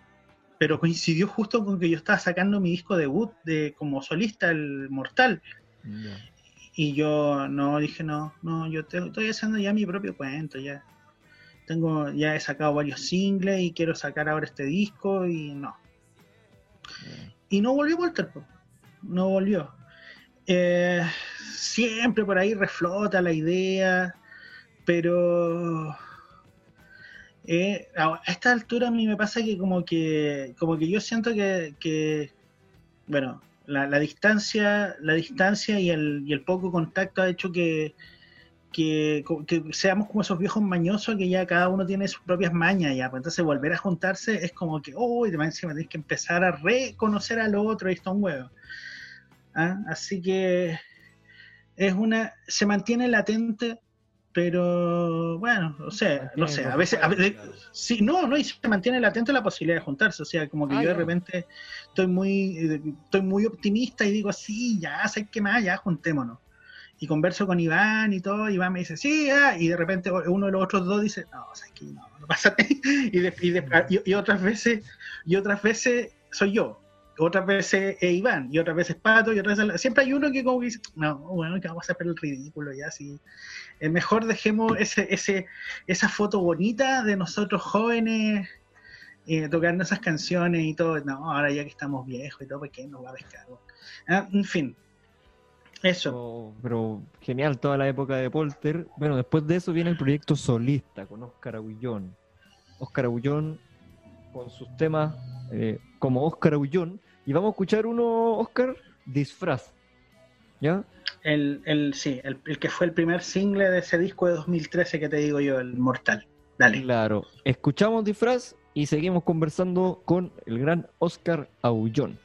Pero coincidió justo con que yo estaba sacando mi disco debut de, como solista, el Mortal. Y yo no dije, no, no, yo te- estoy haciendo ya mi propio cuento, ya. Tengo, ya he sacado varios singles y quiero sacar ahora este disco y no. Y no volvió Walter, po. no volvió. Eh, siempre por ahí reflota la idea, pero eh, a esta altura a mí me pasa que como que, como que yo siento que, bueno, la, distancia, la distancia y el, y el poco contacto ha hecho que, que, seamos como esos viejos mañosos que ya cada uno tiene sus propias mañas ya, pues entonces volver a juntarse es como que, uy, oh, encima tienes que empezar a reconocer al otro y está un huevo. ¿Ah? Así que es una, se mantiene latente, pero bueno, o sea, no sé, a veces, a veces- sí, no, no, y se mantiene latente la posibilidad de juntarse, o sea, como que
Ah,
yo de repente estoy muy, estoy muy optimista y digo, sí, ya, sé qué más, ya, juntémonos. Y converso con Iván y todo, Iván me dice, sí, ya, y de repente uno de los otros dos dice, no, o sea, que no, no pasa y, de- y, de- y- y otras veces, y otras veces soy yo, otras veces es Iván, y otras veces Pato, y otras veces, siempre hay uno que como que dice, no, bueno, que vamos a hacer el ridículo ya, sí. Eh, mejor dejemos ese, ese, esa foto bonita de nosotros jóvenes eh, tocando esas canciones y todo. No, ahora ya que estamos viejos y todo, ¿por qué nos va a pescar? Ah, en fin, eso.
Pero, genial toda la época de Polter. Bueno, después de eso viene el proyecto solista con Óscar Aguillón. Óscar Aguillón con sus temas eh, como Óscar Aguillón. Y vamos a escuchar uno, Óscar, Disfraz. ¿Ya?
El, el, sí, el, el que fue el primer single de ese disco de 2013 que te digo yo, el Mortal. Dale.
Claro. Escuchamos Disfraz y seguimos conversando con el gran Óscar Aguillón.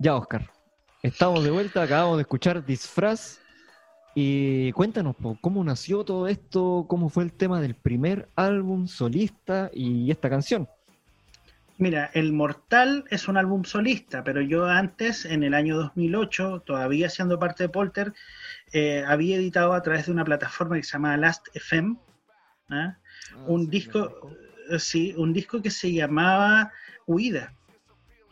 Ya, Oscar. Estamos de vuelta, acabamos de escuchar Disfraz. Y cuéntanos, ¿cómo nació todo esto? ¿Cómo fue el tema del primer álbum solista y esta canción?
Mira, El Mortal es un álbum solista, pero yo antes, en el año 2008, todavía siendo parte de Polter, eh, había editado a través de una plataforma que se llama Last FM, ¿ah? un disco, eh, sí, un disco que se llamaba Huida,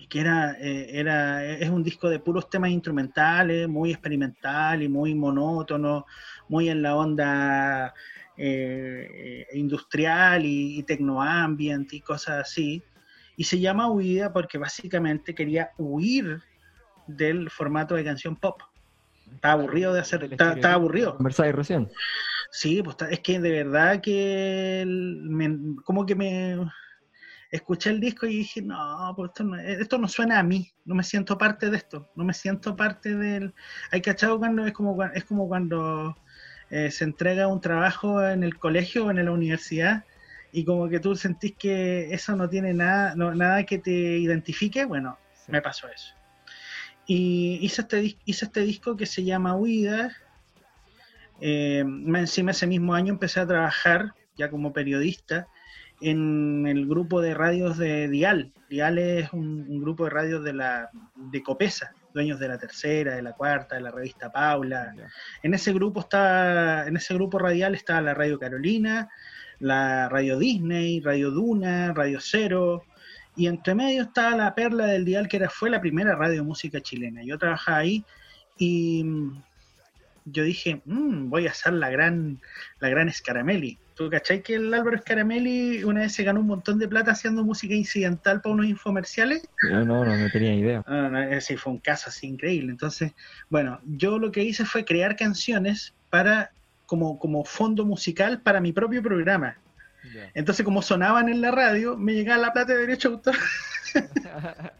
que era, eh, era, es un disco de puros temas instrumentales, muy experimental y muy monótono, muy en la onda eh, industrial y, y tecnoambient y cosas así. Y se llama Huida porque básicamente quería huir del formato de canción pop. Estaba aburrido de hacer, estaba, estaba aburrido.
Conversáis recién.
Sí, pues está- es que de verdad que el- me- como que me escuché el disco y dije, no, pues esto no, esto no suena a mí, no me siento parte de esto, no me siento parte del... Hay cachado cuando es como, es como cuando eh, se entrega un trabajo en el colegio o en la universidad y como que tú sentís que eso no tiene nada, no- nada que te identifique, bueno, me pasó eso. Y hice este, hice este disco que se llama Huida. Eh, encima ese mismo año empecé a trabajar ya como periodista en el grupo de radios de Dial. Dial es un, un grupo de radios de la de Copesa, dueños de la tercera, de la cuarta, de la revista Paula. En ese grupo está, en ese grupo radial estaba la Radio Carolina, la Radio Disney, Radio Duna, Radio Cero, y entre medio estaba la perla del dial que era, fue la primera radio de música chilena. Yo trabajaba ahí y mm, yo dije, "Mm, voy a hacer la gran, la gran Scaramelli. ¿Tú cachai que el Álvaro Scaramelli una vez se ganó un montón de plata haciendo música incidental para unos infomerciales?
No, no, no, no tenía idea.
Ah, no, ese fue un caso así increíble. Entonces, bueno, yo lo que hice fue crear canciones para como, como fondo musical para mi propio programa. Entonces, como sonaban en la radio, me llegaba la plata de derecho de autor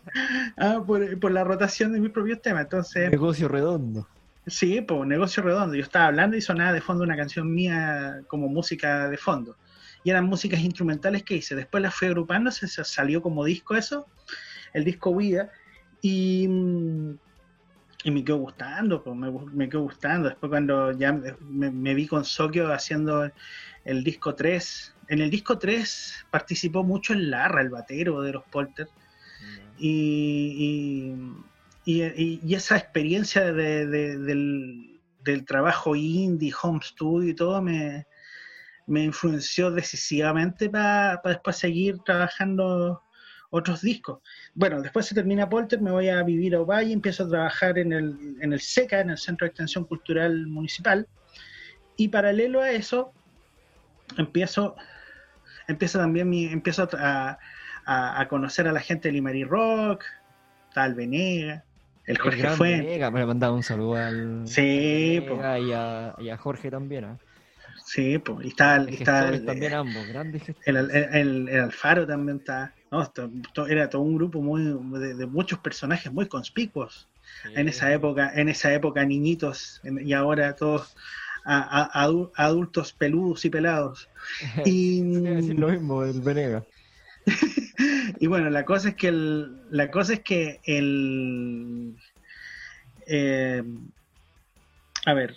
ah, por, por la rotación de mis propios temas. Entonces,
Negocio redondo.
Sí, pues negocio redondo. Yo estaba hablando y sonaba de fondo una canción mía como música de fondo. Y eran músicas instrumentales que hice. Después las fui agrupando, se, salió como disco eso, el disco Vida. Y, y me quedó gustando, pues, me, me quedó gustando. Después cuando ya me, me vi con Sokio haciendo el disco 3. En el disco 3 participó mucho el Larra, el batero de los Polter. Y, y, y- y esa experiencia de- de- del, del trabajo indie, home studio y todo me, me influenció decisivamente para después seguir trabajando otros discos. Bueno, después se termina Polter, me voy a vivir a Ovalle, empiezo a trabajar en el, en el SECA, en el Centro de Extensión Cultural Municipal, y paralelo a eso, empiezo, empiezo también mi, empiezo a, a- a conocer a la gente de Limari Rock, tal Venega, el Jorge
gran
Fuente.
Venega, me le mandaba un saludo al
Sí, po.
Venega y, a, y a Jorge también. ¿ah?
Sí, pues, y está, el-
Grandes
está el,
también ambos, grandes
el, el- el- el Alfaro también está. No, esto- esto era todo un grupo muy de, de muchos personajes muy conspicuos en esa época, en esa época niñitos en- y ahora todos a- a- adu- adultos peludos y pelados. Y,
lo mismo del Venega.
y bueno, la cosa es que el, la cosa es que el eh, a ver,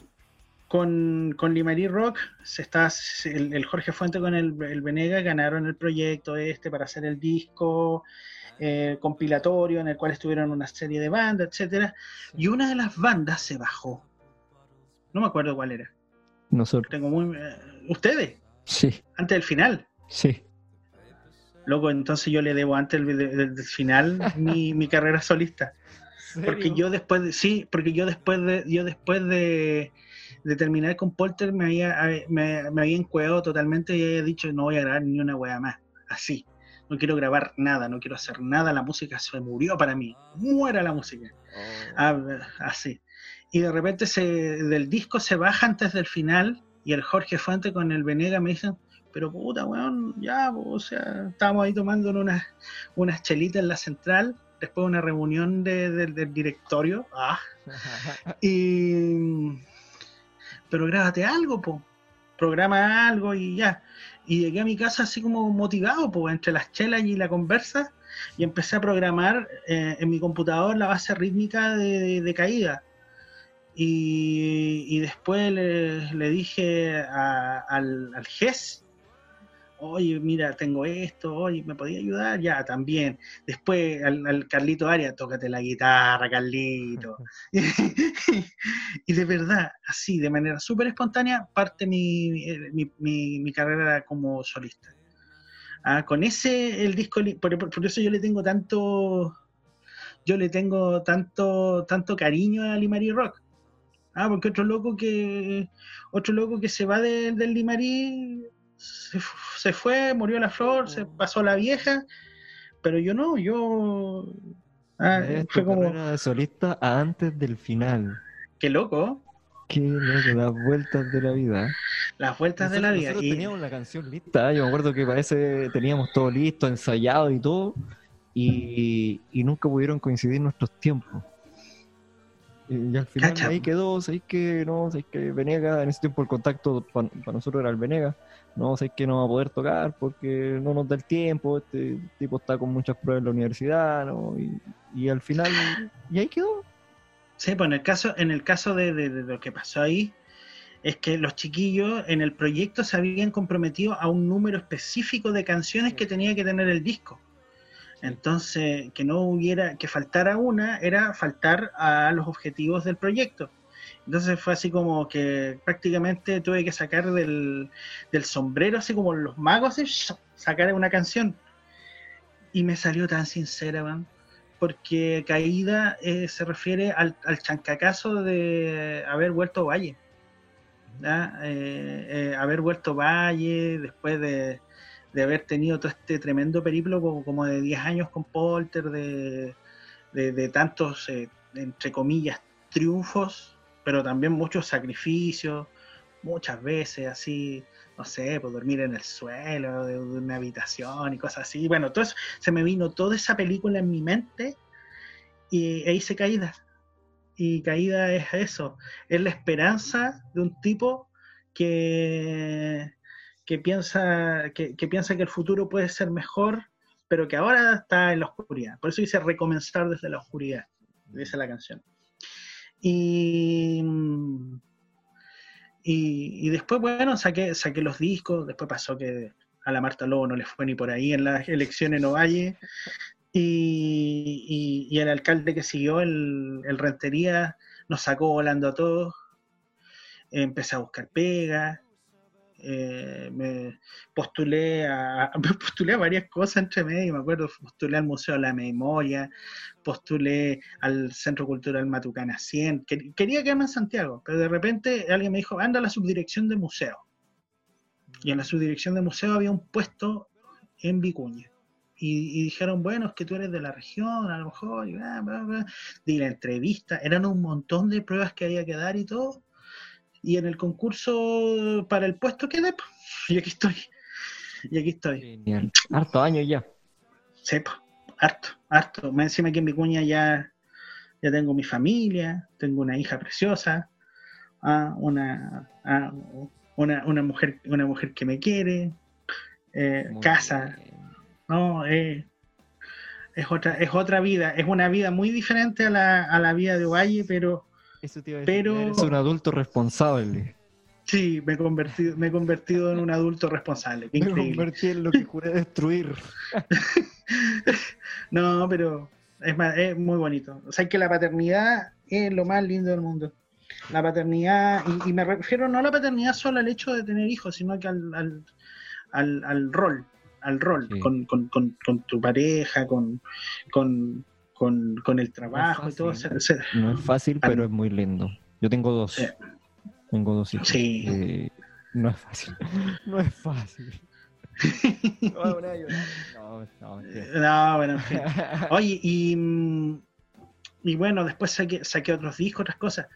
con, con Limarí Rock se está el, el Jorge Fuente con el, el Venega ganaron el proyecto este para hacer el disco eh, compilatorio en el cual estuvieron una serie de bandas, etcétera, y una de las bandas se bajó. No me acuerdo cuál era.
Nosotros.
Tengo muy eh, ustedes
Sí,
antes del final.
sí.
Loco, entonces yo le debo antes del, del- del final mi, mi carrera solista. Porque yo después de, sí, porque yo después de, yo después de, de terminar con Polter me había, me, me había encueado totalmente y había dicho no voy a grabar ni una wea más. Así. No quiero grabar nada, no quiero hacer nada, la música se murió para mí. Muera la música.
Oh.
Ah, así. Y de repente se, del disco se baja antes del final y el Jorge Fuente con el Venega me dicen, pero puta, weón, ya, po, o sea, estábamos ahí tomando unas, unas chelitas en la central, después de una reunión de- de- del directorio, ah, y... Pero grábate algo, po, programa algo y ya. Y llegué a mi casa así como motivado, pues, entre las chelas y la conversa, y empecé a programar eh, en mi computador la base rítmica de, de caída. Y, y después le, le dije a- al, al GES, oye, mira, tengo esto, oye, ¿me podía ayudar? Ya, también. Después al, al Carlito Arias, tócate la guitarra, Carlito. y de verdad, así, de manera súper espontánea, parte mi, eh, mi, mi- mi carrera como solista. Ah, con ese, el disco, por, por- por eso yo le tengo tanto, yo le tengo tanto, tanto cariño a Limari Rock. Ah, porque otro loco que, otro loco que se va de- del Limarí se, se fue, murió la flor, se pasó la vieja, pero yo no, yo ah, fue como,
carrera de solista antes del final.
qué loco,
Qué loco, las vueltas de la vida.
las vueltas de la vida.
nosotros
Y-
teníamos la canción lista, yo me acuerdo que parece teníamos todo listo, ensayado y todo, y, y nunca pudieron coincidir nuestros tiempos. Y, al final
Cacha.
ahí quedó, sabéis que no, sabéis que Venega, en ese tiempo el contacto para nosotros era el Venega, no, sabéis que no va a poder tocar porque no nos da el tiempo, este tipo está con muchas pruebas en la universidad, ¿no? y, y al final, y ahí quedó.
Sí, pues en el caso, en el caso de, de- de lo que pasó ahí, es que los chiquillos en el proyecto se habían comprometido a un número específico de canciones que tenía que tener el disco. Entonces, que no hubiera, que faltara una, era faltar a los objetivos del proyecto. Entonces fue así como que prácticamente tuve que sacar del, del sombrero, así como los magos, así, sacar una canción. Y me salió tan sincera, man porque caída eh, se refiere al, al chancacazo de haber vuelto Valle. Eh, eh, haber vuelto Valle después de, de haber tenido todo este tremendo periplo como, de 10 años con Polter, de, de, tantos, eh, entre comillas, triunfos, pero también muchos sacrificios, muchas veces así, no sé, por dormir en el suelo de, una habitación y cosas así. Bueno, todo eso, se me vino toda esa película en mi mente y e hice caída. Y caída es eso, es la esperanza de un tipo que, que, piensa, que, que piensa que el futuro puede ser mejor, pero que ahora está en la oscuridad. Por eso dice recomenzar desde la oscuridad, dice la canción. Y, y, y después, bueno, saqué, saqué los discos, después pasó que a la Marta Lobo no le fue ni por ahí en las elecciones en Ovalle, y, y- y el alcalde que siguió, el, el Rentería, nos sacó volando a todos, empecé a buscar pega, eh, me postulé a, postulé a varias cosas entre medio, me acuerdo, postulé al Museo de la Memoria, postulé al Centro Cultural Matucana 100, que- quería quedarme en Santiago, pero de repente alguien me dijo, anda a la subdirección de museo. Y en la subdirección de museo había un puesto en Vicuña. Y, dijeron, bueno, es que tú eres de la región, a lo mejor, y di la entrevista, eran un montón de pruebas que había que dar y todo. Y en el concurso para el puesto quedé, y aquí estoy. Y aquí estoy.
Genial. Harto años ya.
Sí, po, harto, harto. Más encima que en Vicuña ya, ya tengo mi familia, tengo una hija preciosa, ah, una, ah, una, una, mujer, una mujer que me quiere, eh, casa,
bien.
no, eh, es otra, es otra vida, es una vida muy diferente a la, a la vida de Ovalle, pero
Eso te iba a decir,
Pero-
Eres un adulto responsable.
sí, me he convertido, me he convertido en un adulto responsable. Qué
Me
increíble.
convertí en lo que juré destruir.
No, pero es, muy bonito. O sea, que la paternidad es lo más lindo del mundo. La paternidad, y, y me refiero no a la paternidad solo al hecho de tener hijos, sino que al, al, al, al rol, al rol,
Sí.
con, con, con, con tu pareja, con, con, con, con el trabajo y todo.
fácil.
se- se-
No es fácil, pero es muy lindo. Yo tengo dos.
Sí.
Tengo dos hijos.
Sí.
Eh, no es fácil. No es fácil. No, no, yo- no, no.
No, bueno, en fin. Oye, y, y bueno, después saqué, saqué otros discos, otras cosas.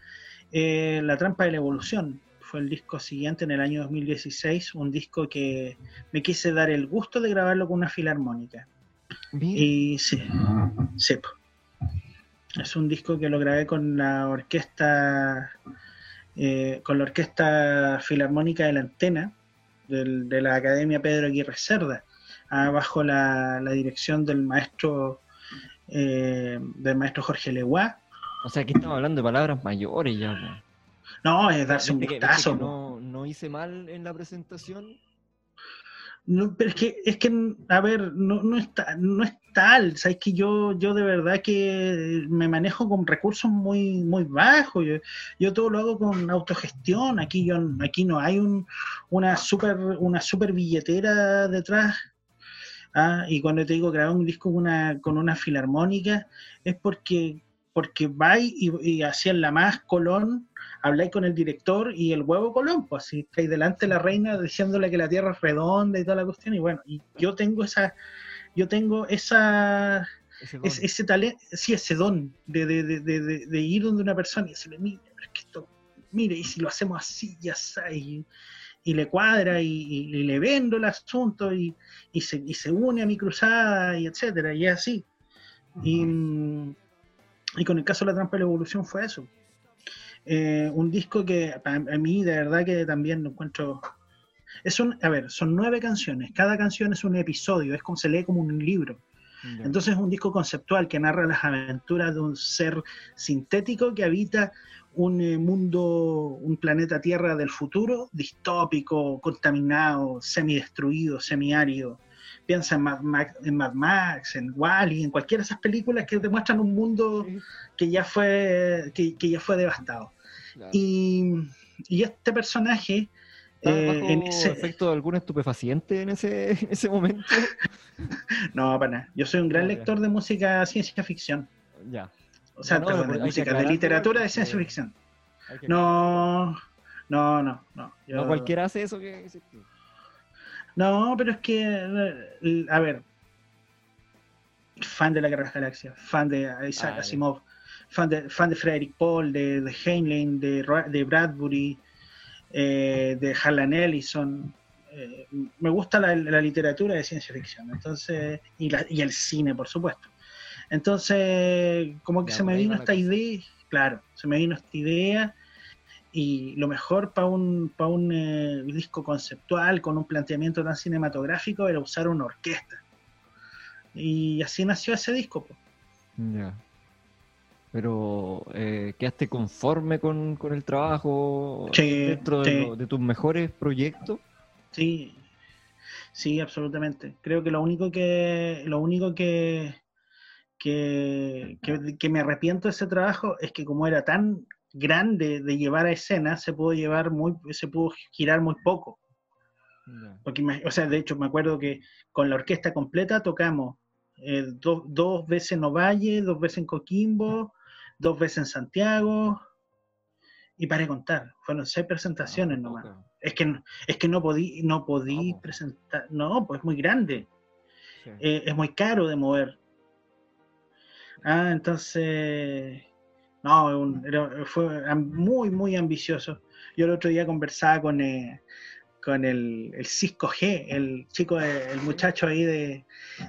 Eh, la trampa de la evolución fue el disco siguiente en el año 2016, un disco que me quise dar el gusto de grabarlo con una filarmónica. Y sí, sí. Es un disco que lo grabé con la orquesta, eh, con la orquesta filarmónica de la antena del- de la Academia Pedro Aguirre Cerda. ah, bajo la, la dirección del maestro eh, del maestro Jorge Leguá.
O sea, aquí estamos hablando de palabras mayores ya.
No, es darse un gustazo.
no, no hice mal en la presentación.
No, pero es que, es que, a ver, no, no, está, no es tal. Sabes que yo, yo de verdad que me manejo con recursos muy, muy bajos. Yo, yo todo lo hago con autogestión. Aquí yo, aquí no hay un, una super, una super billetera detrás. Ah, y cuando te digo grabar un disco con una, con una filarmónica, es porque, porque vais y, y hacían la más Colón, habláis con el director y el huevo Colón, pues así estáis delante de la reina diciéndole que la tierra es redonda y toda la cuestión, y bueno, y yo tengo esa, yo tengo esa,
Ese
es- ese talento, sí, ese don de, de, de, ir donde una persona y decirle, mire, es que esto, mire, y si lo hacemos así, ya está, y, y le cuadra y, y- y le vendo el asunto y, y, se, y se une a mi cruzada y etcétera, y es así. Y, mm, y con el caso de la trampa de la evolución fue eso. Eh, un disco que a, a mí de verdad que también lo encuentro... Es un, a ver, son nueve canciones, cada canción es un episodio, es como se lee como un libro. Entonces es un disco conceptual que narra las aventuras de un ser sintético que habita un eh, mundo, un planeta Tierra del futuro, distópico, contaminado, semidestruido, semiárido. Piensa en Mad Max, en, Mad Max, en Wally, en cualquiera de esas películas que te muestran un mundo que ya fue, que, que ya fue devastado.
Claro.
Y, y este personaje,
¿Estás
eh,
bajo
en ese-
efecto de algún estupefaciente en ese, en ese momento?
no, para nada. Yo soy un gran lector de música ciencia ficción.
ya.
O sea,
No, no,
de música, de literatura de ciencia ficción. No, no, no, no. Yo-
No cualquiera hace eso que.
No, pero es que, eh, a ver, fan de la Guerra de las Galaxias, fan de Isaac
Ah.
Asimov, fan de, fan de Frederick Paul, de, de Heinlein, de, de Bradbury, eh, de Harlan Ellison. Eh, me gusta la, la literatura de ciencia ficción, entonces, y, la- y el cine, por supuesto. Entonces, como que
Ya,
se me vino esta idea, claro, se me vino esta idea y lo mejor para un, para un eh, disco conceptual con un planteamiento tan cinematográfico era usar una orquesta. Y así nació ese disco. po.
Ya. Pero, eh, ¿quedaste conforme con, con el trabajo
Sí,
dentro de,
sí.
lo- de tus mejores proyectos?
Sí, sí, absolutamente. Creo que lo único que, lo único que, que, que, que me arrepiento de ese trabajo es que como era tan grande de llevar a escena, se pudo llevar muy, se pudo girar muy poco. Porque, o sea, de hecho, me acuerdo que con la orquesta completa tocamos eh, do- dos veces en Ovalle, dos veces en Coquimbo, dos veces en Santiago, y para contar, fueron seis presentaciones
Ah,
nomás. Es que, es que no podí, no podí presentar, no, pues es muy grande,
Sí.
eh, es muy caro de mover. Ah, entonces, no, es un- era- fue muy, muy ambicioso. Yo el otro día conversaba con, eh, con el, el Cisco G, el chico, de- el muchacho ahí de,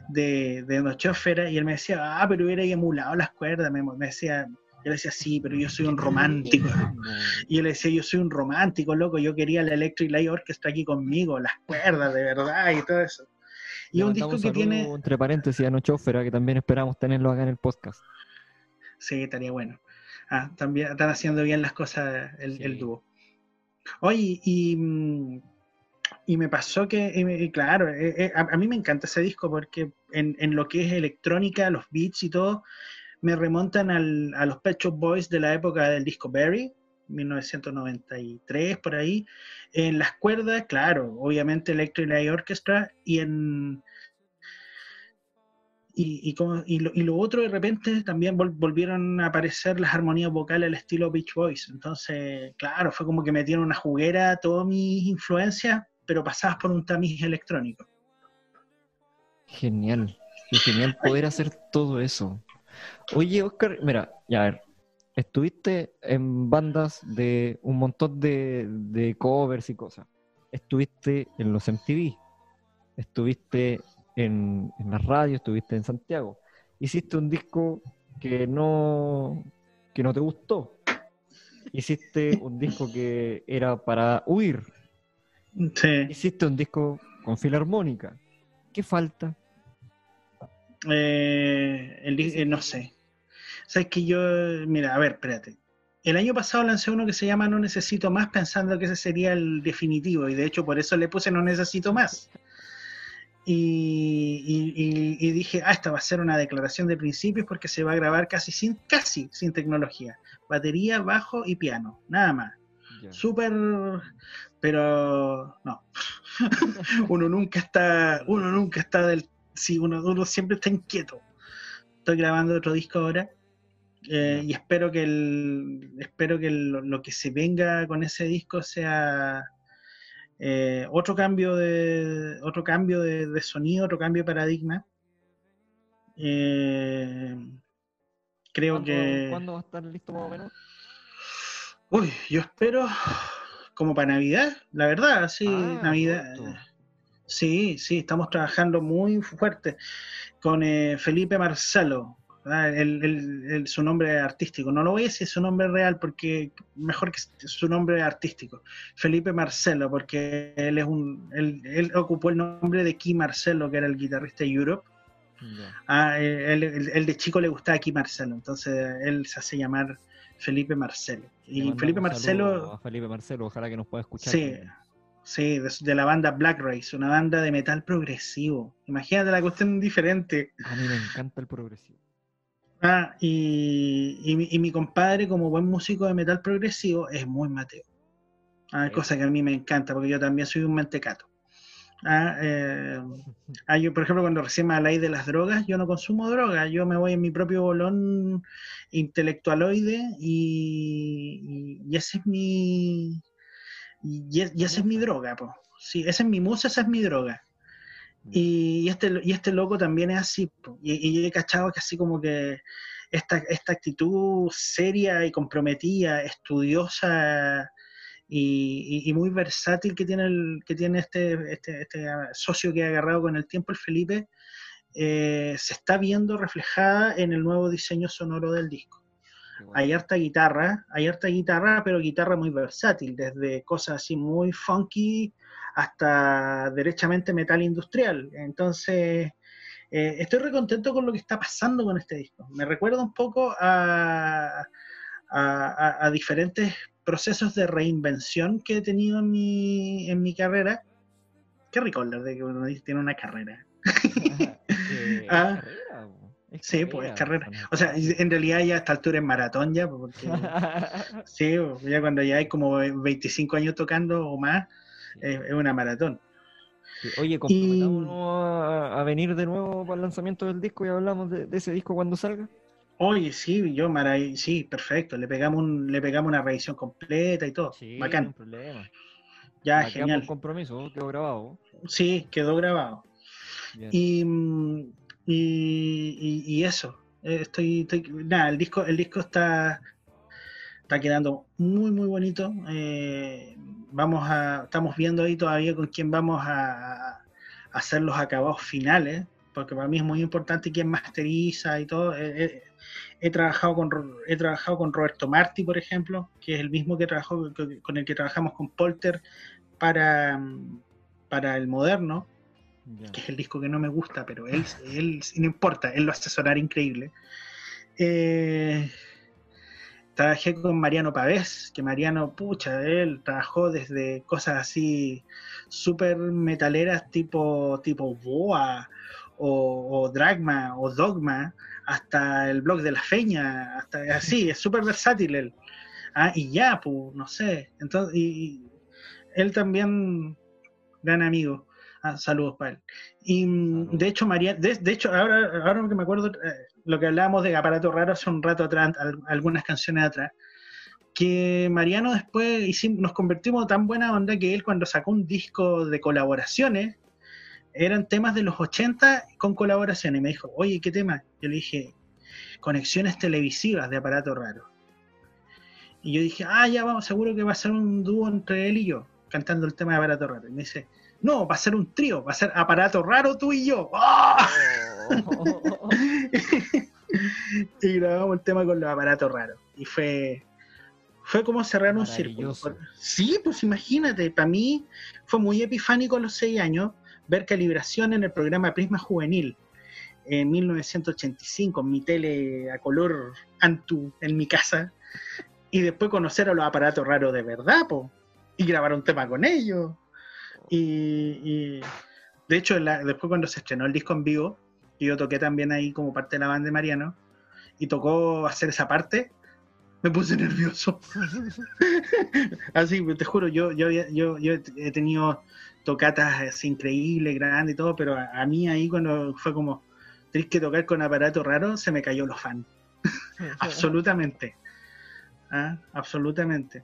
de, de Nochósfera, y él me decía, ah, pero hubiera emulado las cuerdas, me, me decía, yo le decía, sí, pero yo soy un romántico. Y yo le decía, yo soy un romántico, loco, yo quería la Electric Light Orchestra aquí conmigo, las cuerdas de verdad y todo eso. Y un disco que tiene...
Entre paréntesis a Nochófera, que también esperamos tenerlo acá en el podcast.
Sí, estaría bueno. Ah, también están haciendo bien las cosas el,
Sí.
el dúo. Oye, y, mm, y me pasó que, y me- y claro, eh, eh, a, a mí me encanta ese disco porque en, en lo que es electrónica, los beats y todo, me remontan al- a los Pet Shop Boys de la época del disco Berry, 1993, por ahí. En las cuerdas, claro, obviamente Electric Light Orchestra, y en, y, y, como- y lo, y lo otro de repente también vol- volvieron a aparecer las armonías vocales al estilo Beach Boys. Entonces, claro, fue como que metieron una juguera todas mis influencias, pero pasadas por un tamiz electrónico.
Genial. Qué genial poder hacer todo eso. Oye, Oscar, mira, ya a ver. Estuviste en bandas de un montón de, de covers y cosas. Estuviste en los MTV. Estuviste en, en la radio, estuviste en Santiago. Hiciste un disco que no, que no te gustó. Hiciste un disco que era para huir.
Sí,
Hiciste un disco con filarmónica. ¿Qué falta?
Eh, el eh, no sé. Sabes que yo, mira, a ver, espérate. El año pasado lancé uno que se llama No Necesito Más, pensando que ese sería el definitivo, y de hecho por eso le puse No Necesito Más. Y, y- y- y dije, ah, esta va a ser una declaración de principios porque se va a grabar casi sin, casi sin tecnología. Batería, bajo y piano, nada más.
Ya.
Súper, pero no. uno nunca está, uno nunca está del, sí, uno, uno siempre está inquieto. Estoy grabando otro disco ahora eh, y espero que el, espero que el- lo que se venga con ese disco sea eh, otro cambio de, otro cambio de, de sonido, otro cambio de paradigma. Eh, creo
¿Cuándo,
que
¿Cuándo va a estar listo más o menos?
Uy, yo espero como para Navidad, la verdad, sí,
Ah,
Navidad. Sí, sí, estamos trabajando muy fuerte con eh, Felipe Marcelo. El- el- el- su nombre artístico. No lo voy a decir su nombre real porque mejor que su nombre artístico. Felipe Marcelo, porque él es un, él, él ocupó el nombre de Key Marcelo, que era el guitarrista de Europe.
Ya.
Ah, eh, él, de chico le gustaba Key Marcelo, entonces él se hace llamar Felipe Marcelo. Y Felipe Marcelo...
Felipe Marcelo, ojalá que nos pueda escuchar.
Sí,
también.
sí, de, de la banda Black Race, una banda de metal progresivo. Imagínate la cuestión diferente.
A mí me encanta el progresivo.
Ah, y, y mi, y mi compadre, como buen músico de metal progresivo, es muy Mateo. Ah,
Sí.
Cosa que a mí me encanta, porque yo también soy un mentecato. Ah, eh, ah, yo, por ejemplo, cuando recién me habláis de las drogas, yo no consumo drogas, yo me voy en mi propio bolón intelectualoide y, y- ese es mi y esa es mi droga, po. Sí, esa es mi musa, esa es mi droga. Y, este, y este loco también es así. Y, y he cachado que así como que esta, esta actitud seria y comprometida, estudiosa y, y- y muy versátil que tiene, el, que tiene este, este, este socio que ha agarrado con el tiempo, el Felipe, eh, se está viendo reflejada en el nuevo diseño sonoro del disco.
Bueno.
Hay harta guitarra, hay harta guitarra, pero guitarra muy versátil, desde cosas así muy funky hasta derechamente metal industrial. Entonces, eh, estoy recontento con lo que está pasando con este disco. Me recuerda un poco a, a- a- a diferentes procesos de reinvención que he tenido en mi, en mi carrera. Qué rico hablar de que uno tiene una carrera.
Eh,
Ah.
carrera,
Sí, pues es carrera. O sea, en realidad ya a esta altura es maratón ya, porque Sí, ya cuando ya hay como 25 años tocando o más, es una maratón.
Oye, comprometámonos a, a venir de nuevo para el lanzamiento del disco y hablamos de, de ese disco cuando salga.
Oye, sí, yo, marav- sí, perfecto. Le pegamos, un, le pegamos una revisión completa y todo.
Sí,
Bacán.
no hay problema.
Ya,
Aquí
genial.
compromiso, quedó grabado.
Sí, quedó grabado. Y, mm, y, y- y eso. eh, Estoy, estoy- nada, el disco, el disco está, está quedando muy, muy bonito. eh, vamos a, estamos viendo ahí todavía con quién vamos a, a hacer los acabados finales, porque para mí es muy importante quién masteriza y todo. Eh, eh, he trabajado con he trabajado con Roberto Marti, por ejemplo, que es el mismo que trabajó con el que trabajamos con Polter para, para el moderno que es el disco que no me gusta, pero él, él no importa, él lo hace sonar increíble. Eh, trabajé con Mariano Pavés, que Mariano, pucha, él trabajó desde cosas así súper metaleras tipo, tipo Boa o, o Dragma o Dogma, hasta el blog de la Feña, hasta así, es súper versátil él. Ah, y ya, pues, no sé. Entonces, y, y él también, gran amigo. Ah, saludos para él. Y mm, de hecho, María, de, de hecho, ahora, ahora que me acuerdo, eh, lo que hablábamos de aparato raro hace un rato atrás, al- algunas canciones atrás, que Mariano después hicimos, nos convertimos tan buena onda que él cuando sacó un disco de colaboraciones, eran temas de los 80 con colaboraciones. Y me dijo, oye, ¿qué tema? Yo le dije, conexiones televisivas de aparato raro. Y yo dije, ah, ya vamos, seguro que va a ser un dúo entre él y yo, cantando el tema de aparato raro. Y me dice, no, va a ser un trío, va a ser aparato raro tú y yo. ¡Ah!
Oh.
y grabamos el tema con los aparatos raros. Y fue, fue como cerrar un círculo. Sí, pues imagínate, para mí fue muy epifánico a los seis años, ver calibración en el programa Prisma Juvenil en 1985, en mi tele a color Antu en mi casa, y después conocer a los aparatos raros de verdad, po, y grabar un tema con ellos. Y, y de hecho, la- después cuando se estrenó el disco en vivo, y yo toqué también ahí como parte de la banda de Mariano, y tocó hacer esa parte, me puse nervioso. Así, te juro, yo, yo, yo, yo he tenido tocatas así increíbles, grandes y todo, pero a, a mí ahí cuando fue como, tenés que tocar con aparato raro, se me cayó los fans. Absolutamente. Ah, absolutamente.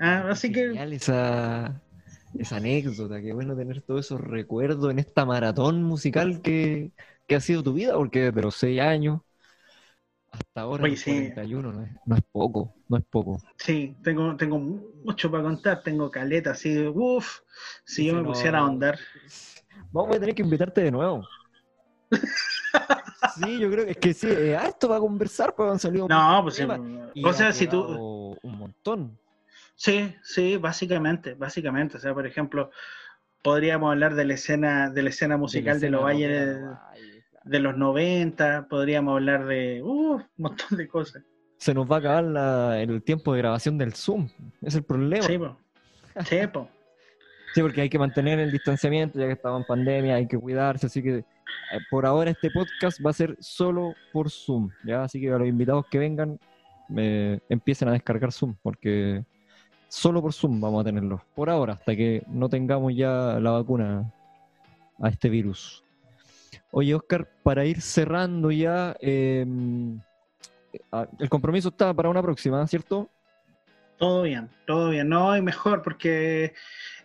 Ah, así que-
genial esa, esa anécdota, qué bueno tener todos esos recuerdos en esta maratón musical que, que ha sido tu vida, porque desde los 6 años hasta ahora,
Oye,
los
sí.
41, no es, no es poco, no es poco.
Sí, tengo, tengo mucho para contar, tengo caleta, así, uff, si yo me
no,
pusiera a ahondar.
Vamos a tener que invitarte de nuevo. Sí, yo creo que es que sí, eh, harto para conversar, pues han salido
No, pues sí, o sea, si tú,
un montón.
Sí, sí, básicamente, básicamente. O sea, por ejemplo, podríamos hablar de la escena, de la escena musical de,
la
los
escena
valles de los 90, podríamos hablar de uh, un montón de cosas.
Se nos va a acabar la- el tiempo de grabación del Zoom, es el problema.
Sí, po. Sí, po.
Sí, porque hay que mantener el distanciamiento, ya que estamos en pandemia, hay que cuidarse, así que eh, por ahora este podcast va a ser solo por Zoom, ¿ya? Así que a los invitados que vengan, eh, empiecen a descargar Zoom, porque solo por Zoom vamos a tenerlo, por ahora, hasta que no tengamos ya la vacuna a este virus. Oye, Oscar, para ir cerrando ya, eh, ah, el compromiso está para una próxima, ¿cierto?
Todo bien, todo bien. No, y mejor porque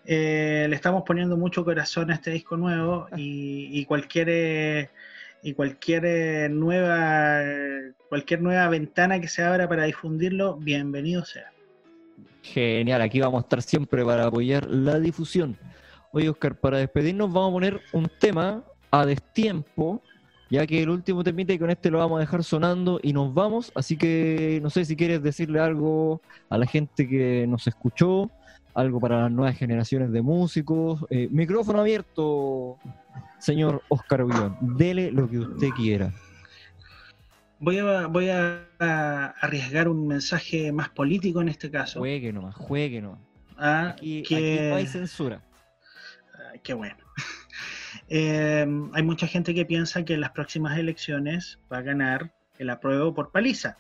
eh, le estamos poniendo mucho corazón a este disco nuevo y, y cualquier eh, y cualquier eh, nueva cualquier nueva ventana que se abra para difundirlo, bienvenido sea.
Genial, aquí vamos a estar siempre para apoyar la difusión. Oye, Oscar, para despedirnos vamos a poner un tema a destiempo, ya que el último temita y con este lo vamos a dejar sonando y nos vamos. Así que no sé si quieres decirle algo a la gente que nos escuchó, algo para las nuevas generaciones de músicos. Eh, micrófono abierto, señor Oscar Ullón. Dele lo que usted quiera.
Voy a voy a, a arriesgar un mensaje más político en este caso.
Juegue nomás, juegue nomás.
ah,
Aquí,
que-
aquí no hay censura.
Ay, qué bueno. Eh, hay mucha gente que piensa que en las próximas elecciones va a ganar el apruebo por paliza.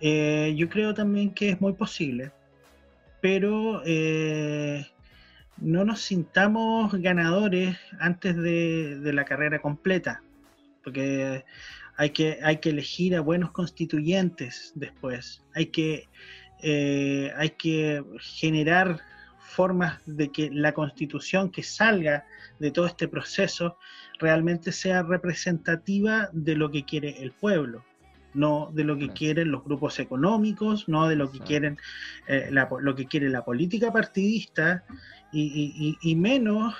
Eh, yo creo también que es muy posible, pero eh, no nos sintamos ganadores antes de, de la carrera completa, porque hay que, hay que elegir a buenos constituyentes después, hay que, eh, hay que generar formas de que la constitución que salga de todo este proceso realmente sea representativa de lo que quiere el pueblo, no de lo que
Claro.
quieren los grupos económicos, no de lo que quieren eh, la lo que quiere la política partidista y- y- y menos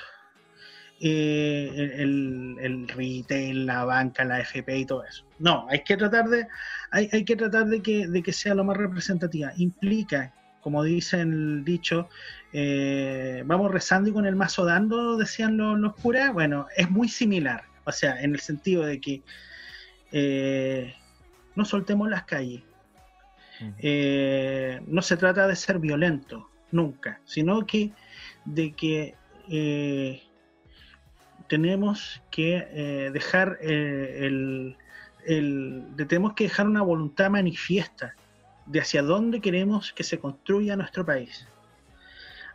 eh, el, el retail, la banca, la FP y todo eso. No, hay que tratar de, hay, hay que tratar de que, de que sea lo más representativa. Implica, como dice el dicho, eh, vamos rezando y con el mazo dando, decían los, los curas. Bueno, es muy similar. O sea, en el sentido de que eh, no soltemos las calles. No se trata de ser violento, nunca, sino que de que tenemos que eh, dejar eh, el, el- tenemos que dejar una voluntad manifiesta de hacia dónde queremos que se construya nuestro país.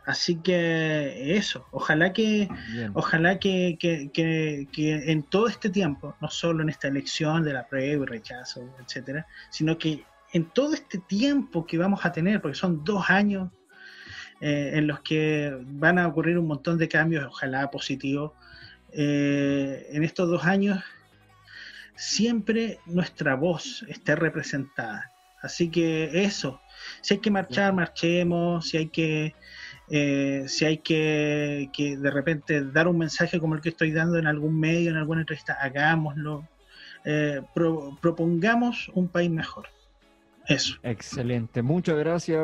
Así que eso, ojalá que,
Bien.
ojalá que, que- que- que en todo este tiempo, no solo en esta elección de la prueba y rechazo, etcétera, sino que en todo este tiempo que vamos a tener, porque son dos años eh, en los que van a ocurrir un montón de cambios, ojalá positivos, eh, en estos dos años siempre nuestra voz esté representada. Así que eso, si hay que marchar, marchemos, si hay que, eh, si hay que, que de repente dar un mensaje como el que estoy dando en algún medio, en alguna entrevista, hagámoslo. Eh, pro- propongamos un país mejor. Eso.
Excelente, muchas gracias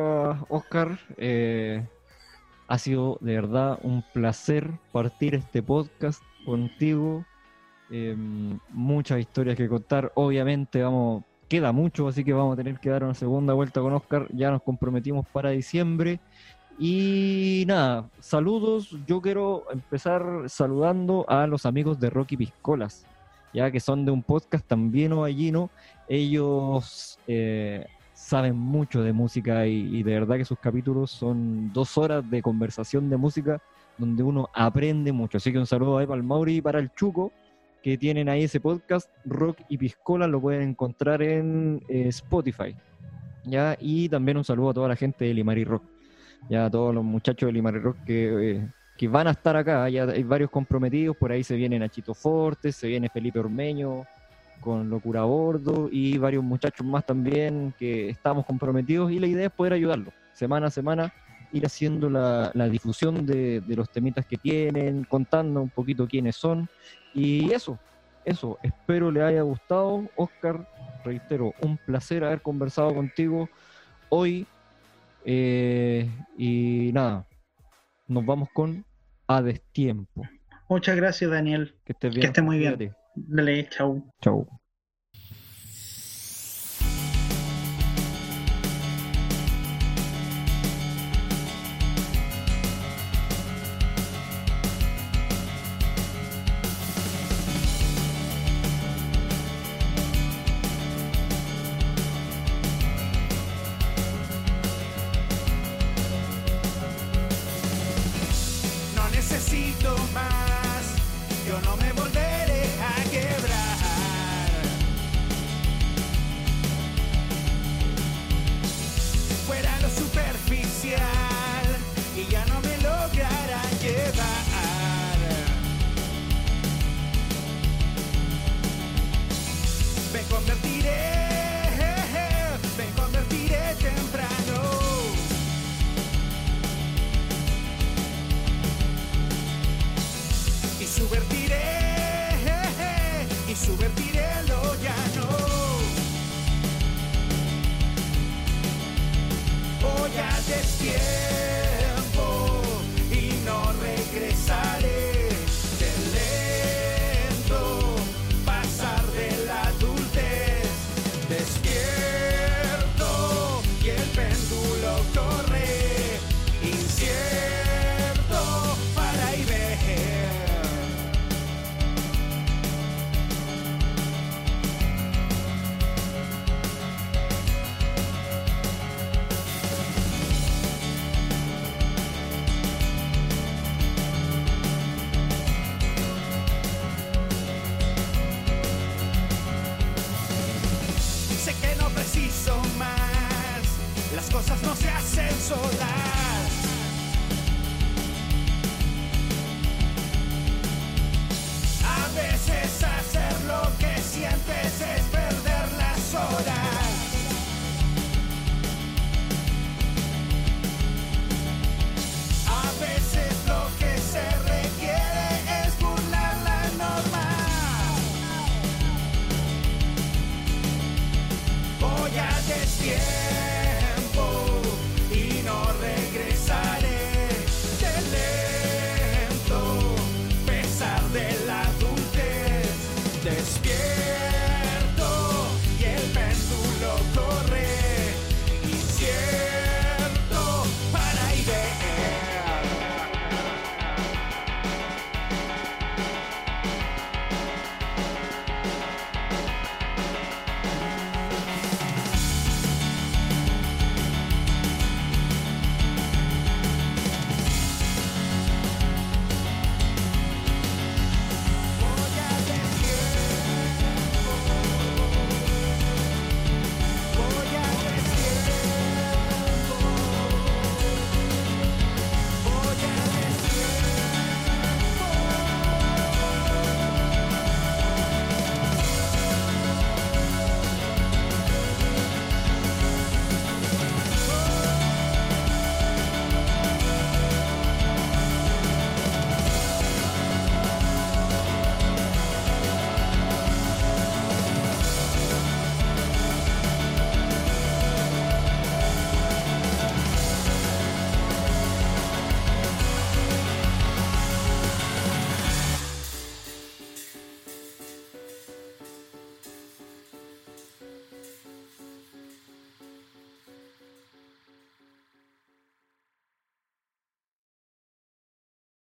Oscar. Eh, Ha sido de verdad un placer partir este podcast contigo. Em, muchas historias que contar. Obviamente vamos, queda mucho, así que vamos a tener que dar una segunda vuelta con Oscar. Ya nos comprometimos para diciembre. Y nada, saludos. Yo quiero empezar saludando a los amigos de Rocky Piscolas, ya que son de un podcast también ovallino. Ellos eh, saben mucho de música y, y de verdad que sus capítulos son dos horas de conversación de música donde uno aprende mucho. Así que un saludo ahí para el Mauri y para el Chuco, que tienen ahí ese podcast, Rock y Piscola, lo pueden encontrar en eh, Spotify. ¿ya? Y también un saludo a toda la gente de Limari Rock, ya a todos los muchachos de Limari Rock que, eh, que van a estar acá, hay varios comprometidos, por ahí se viene Nachito Fortes, se viene Felipe Ormeño con Locura Bordo y varios muchachos más también que estamos comprometidos y la idea es poder ayudarlos semana a semana ir haciendo la, la difusión de, de, los temitas que tienen, contando un poquito quiénes son. Y eso, eso, espero le haya gustado. Oscar, reitero, un placer haber conversado contigo hoy. Eh, y nada, nos vamos con A Destiempo.
Muchas gracias, Daniel.
Que estés bien.
Que estés muy bien. Dale, chau.
Chau.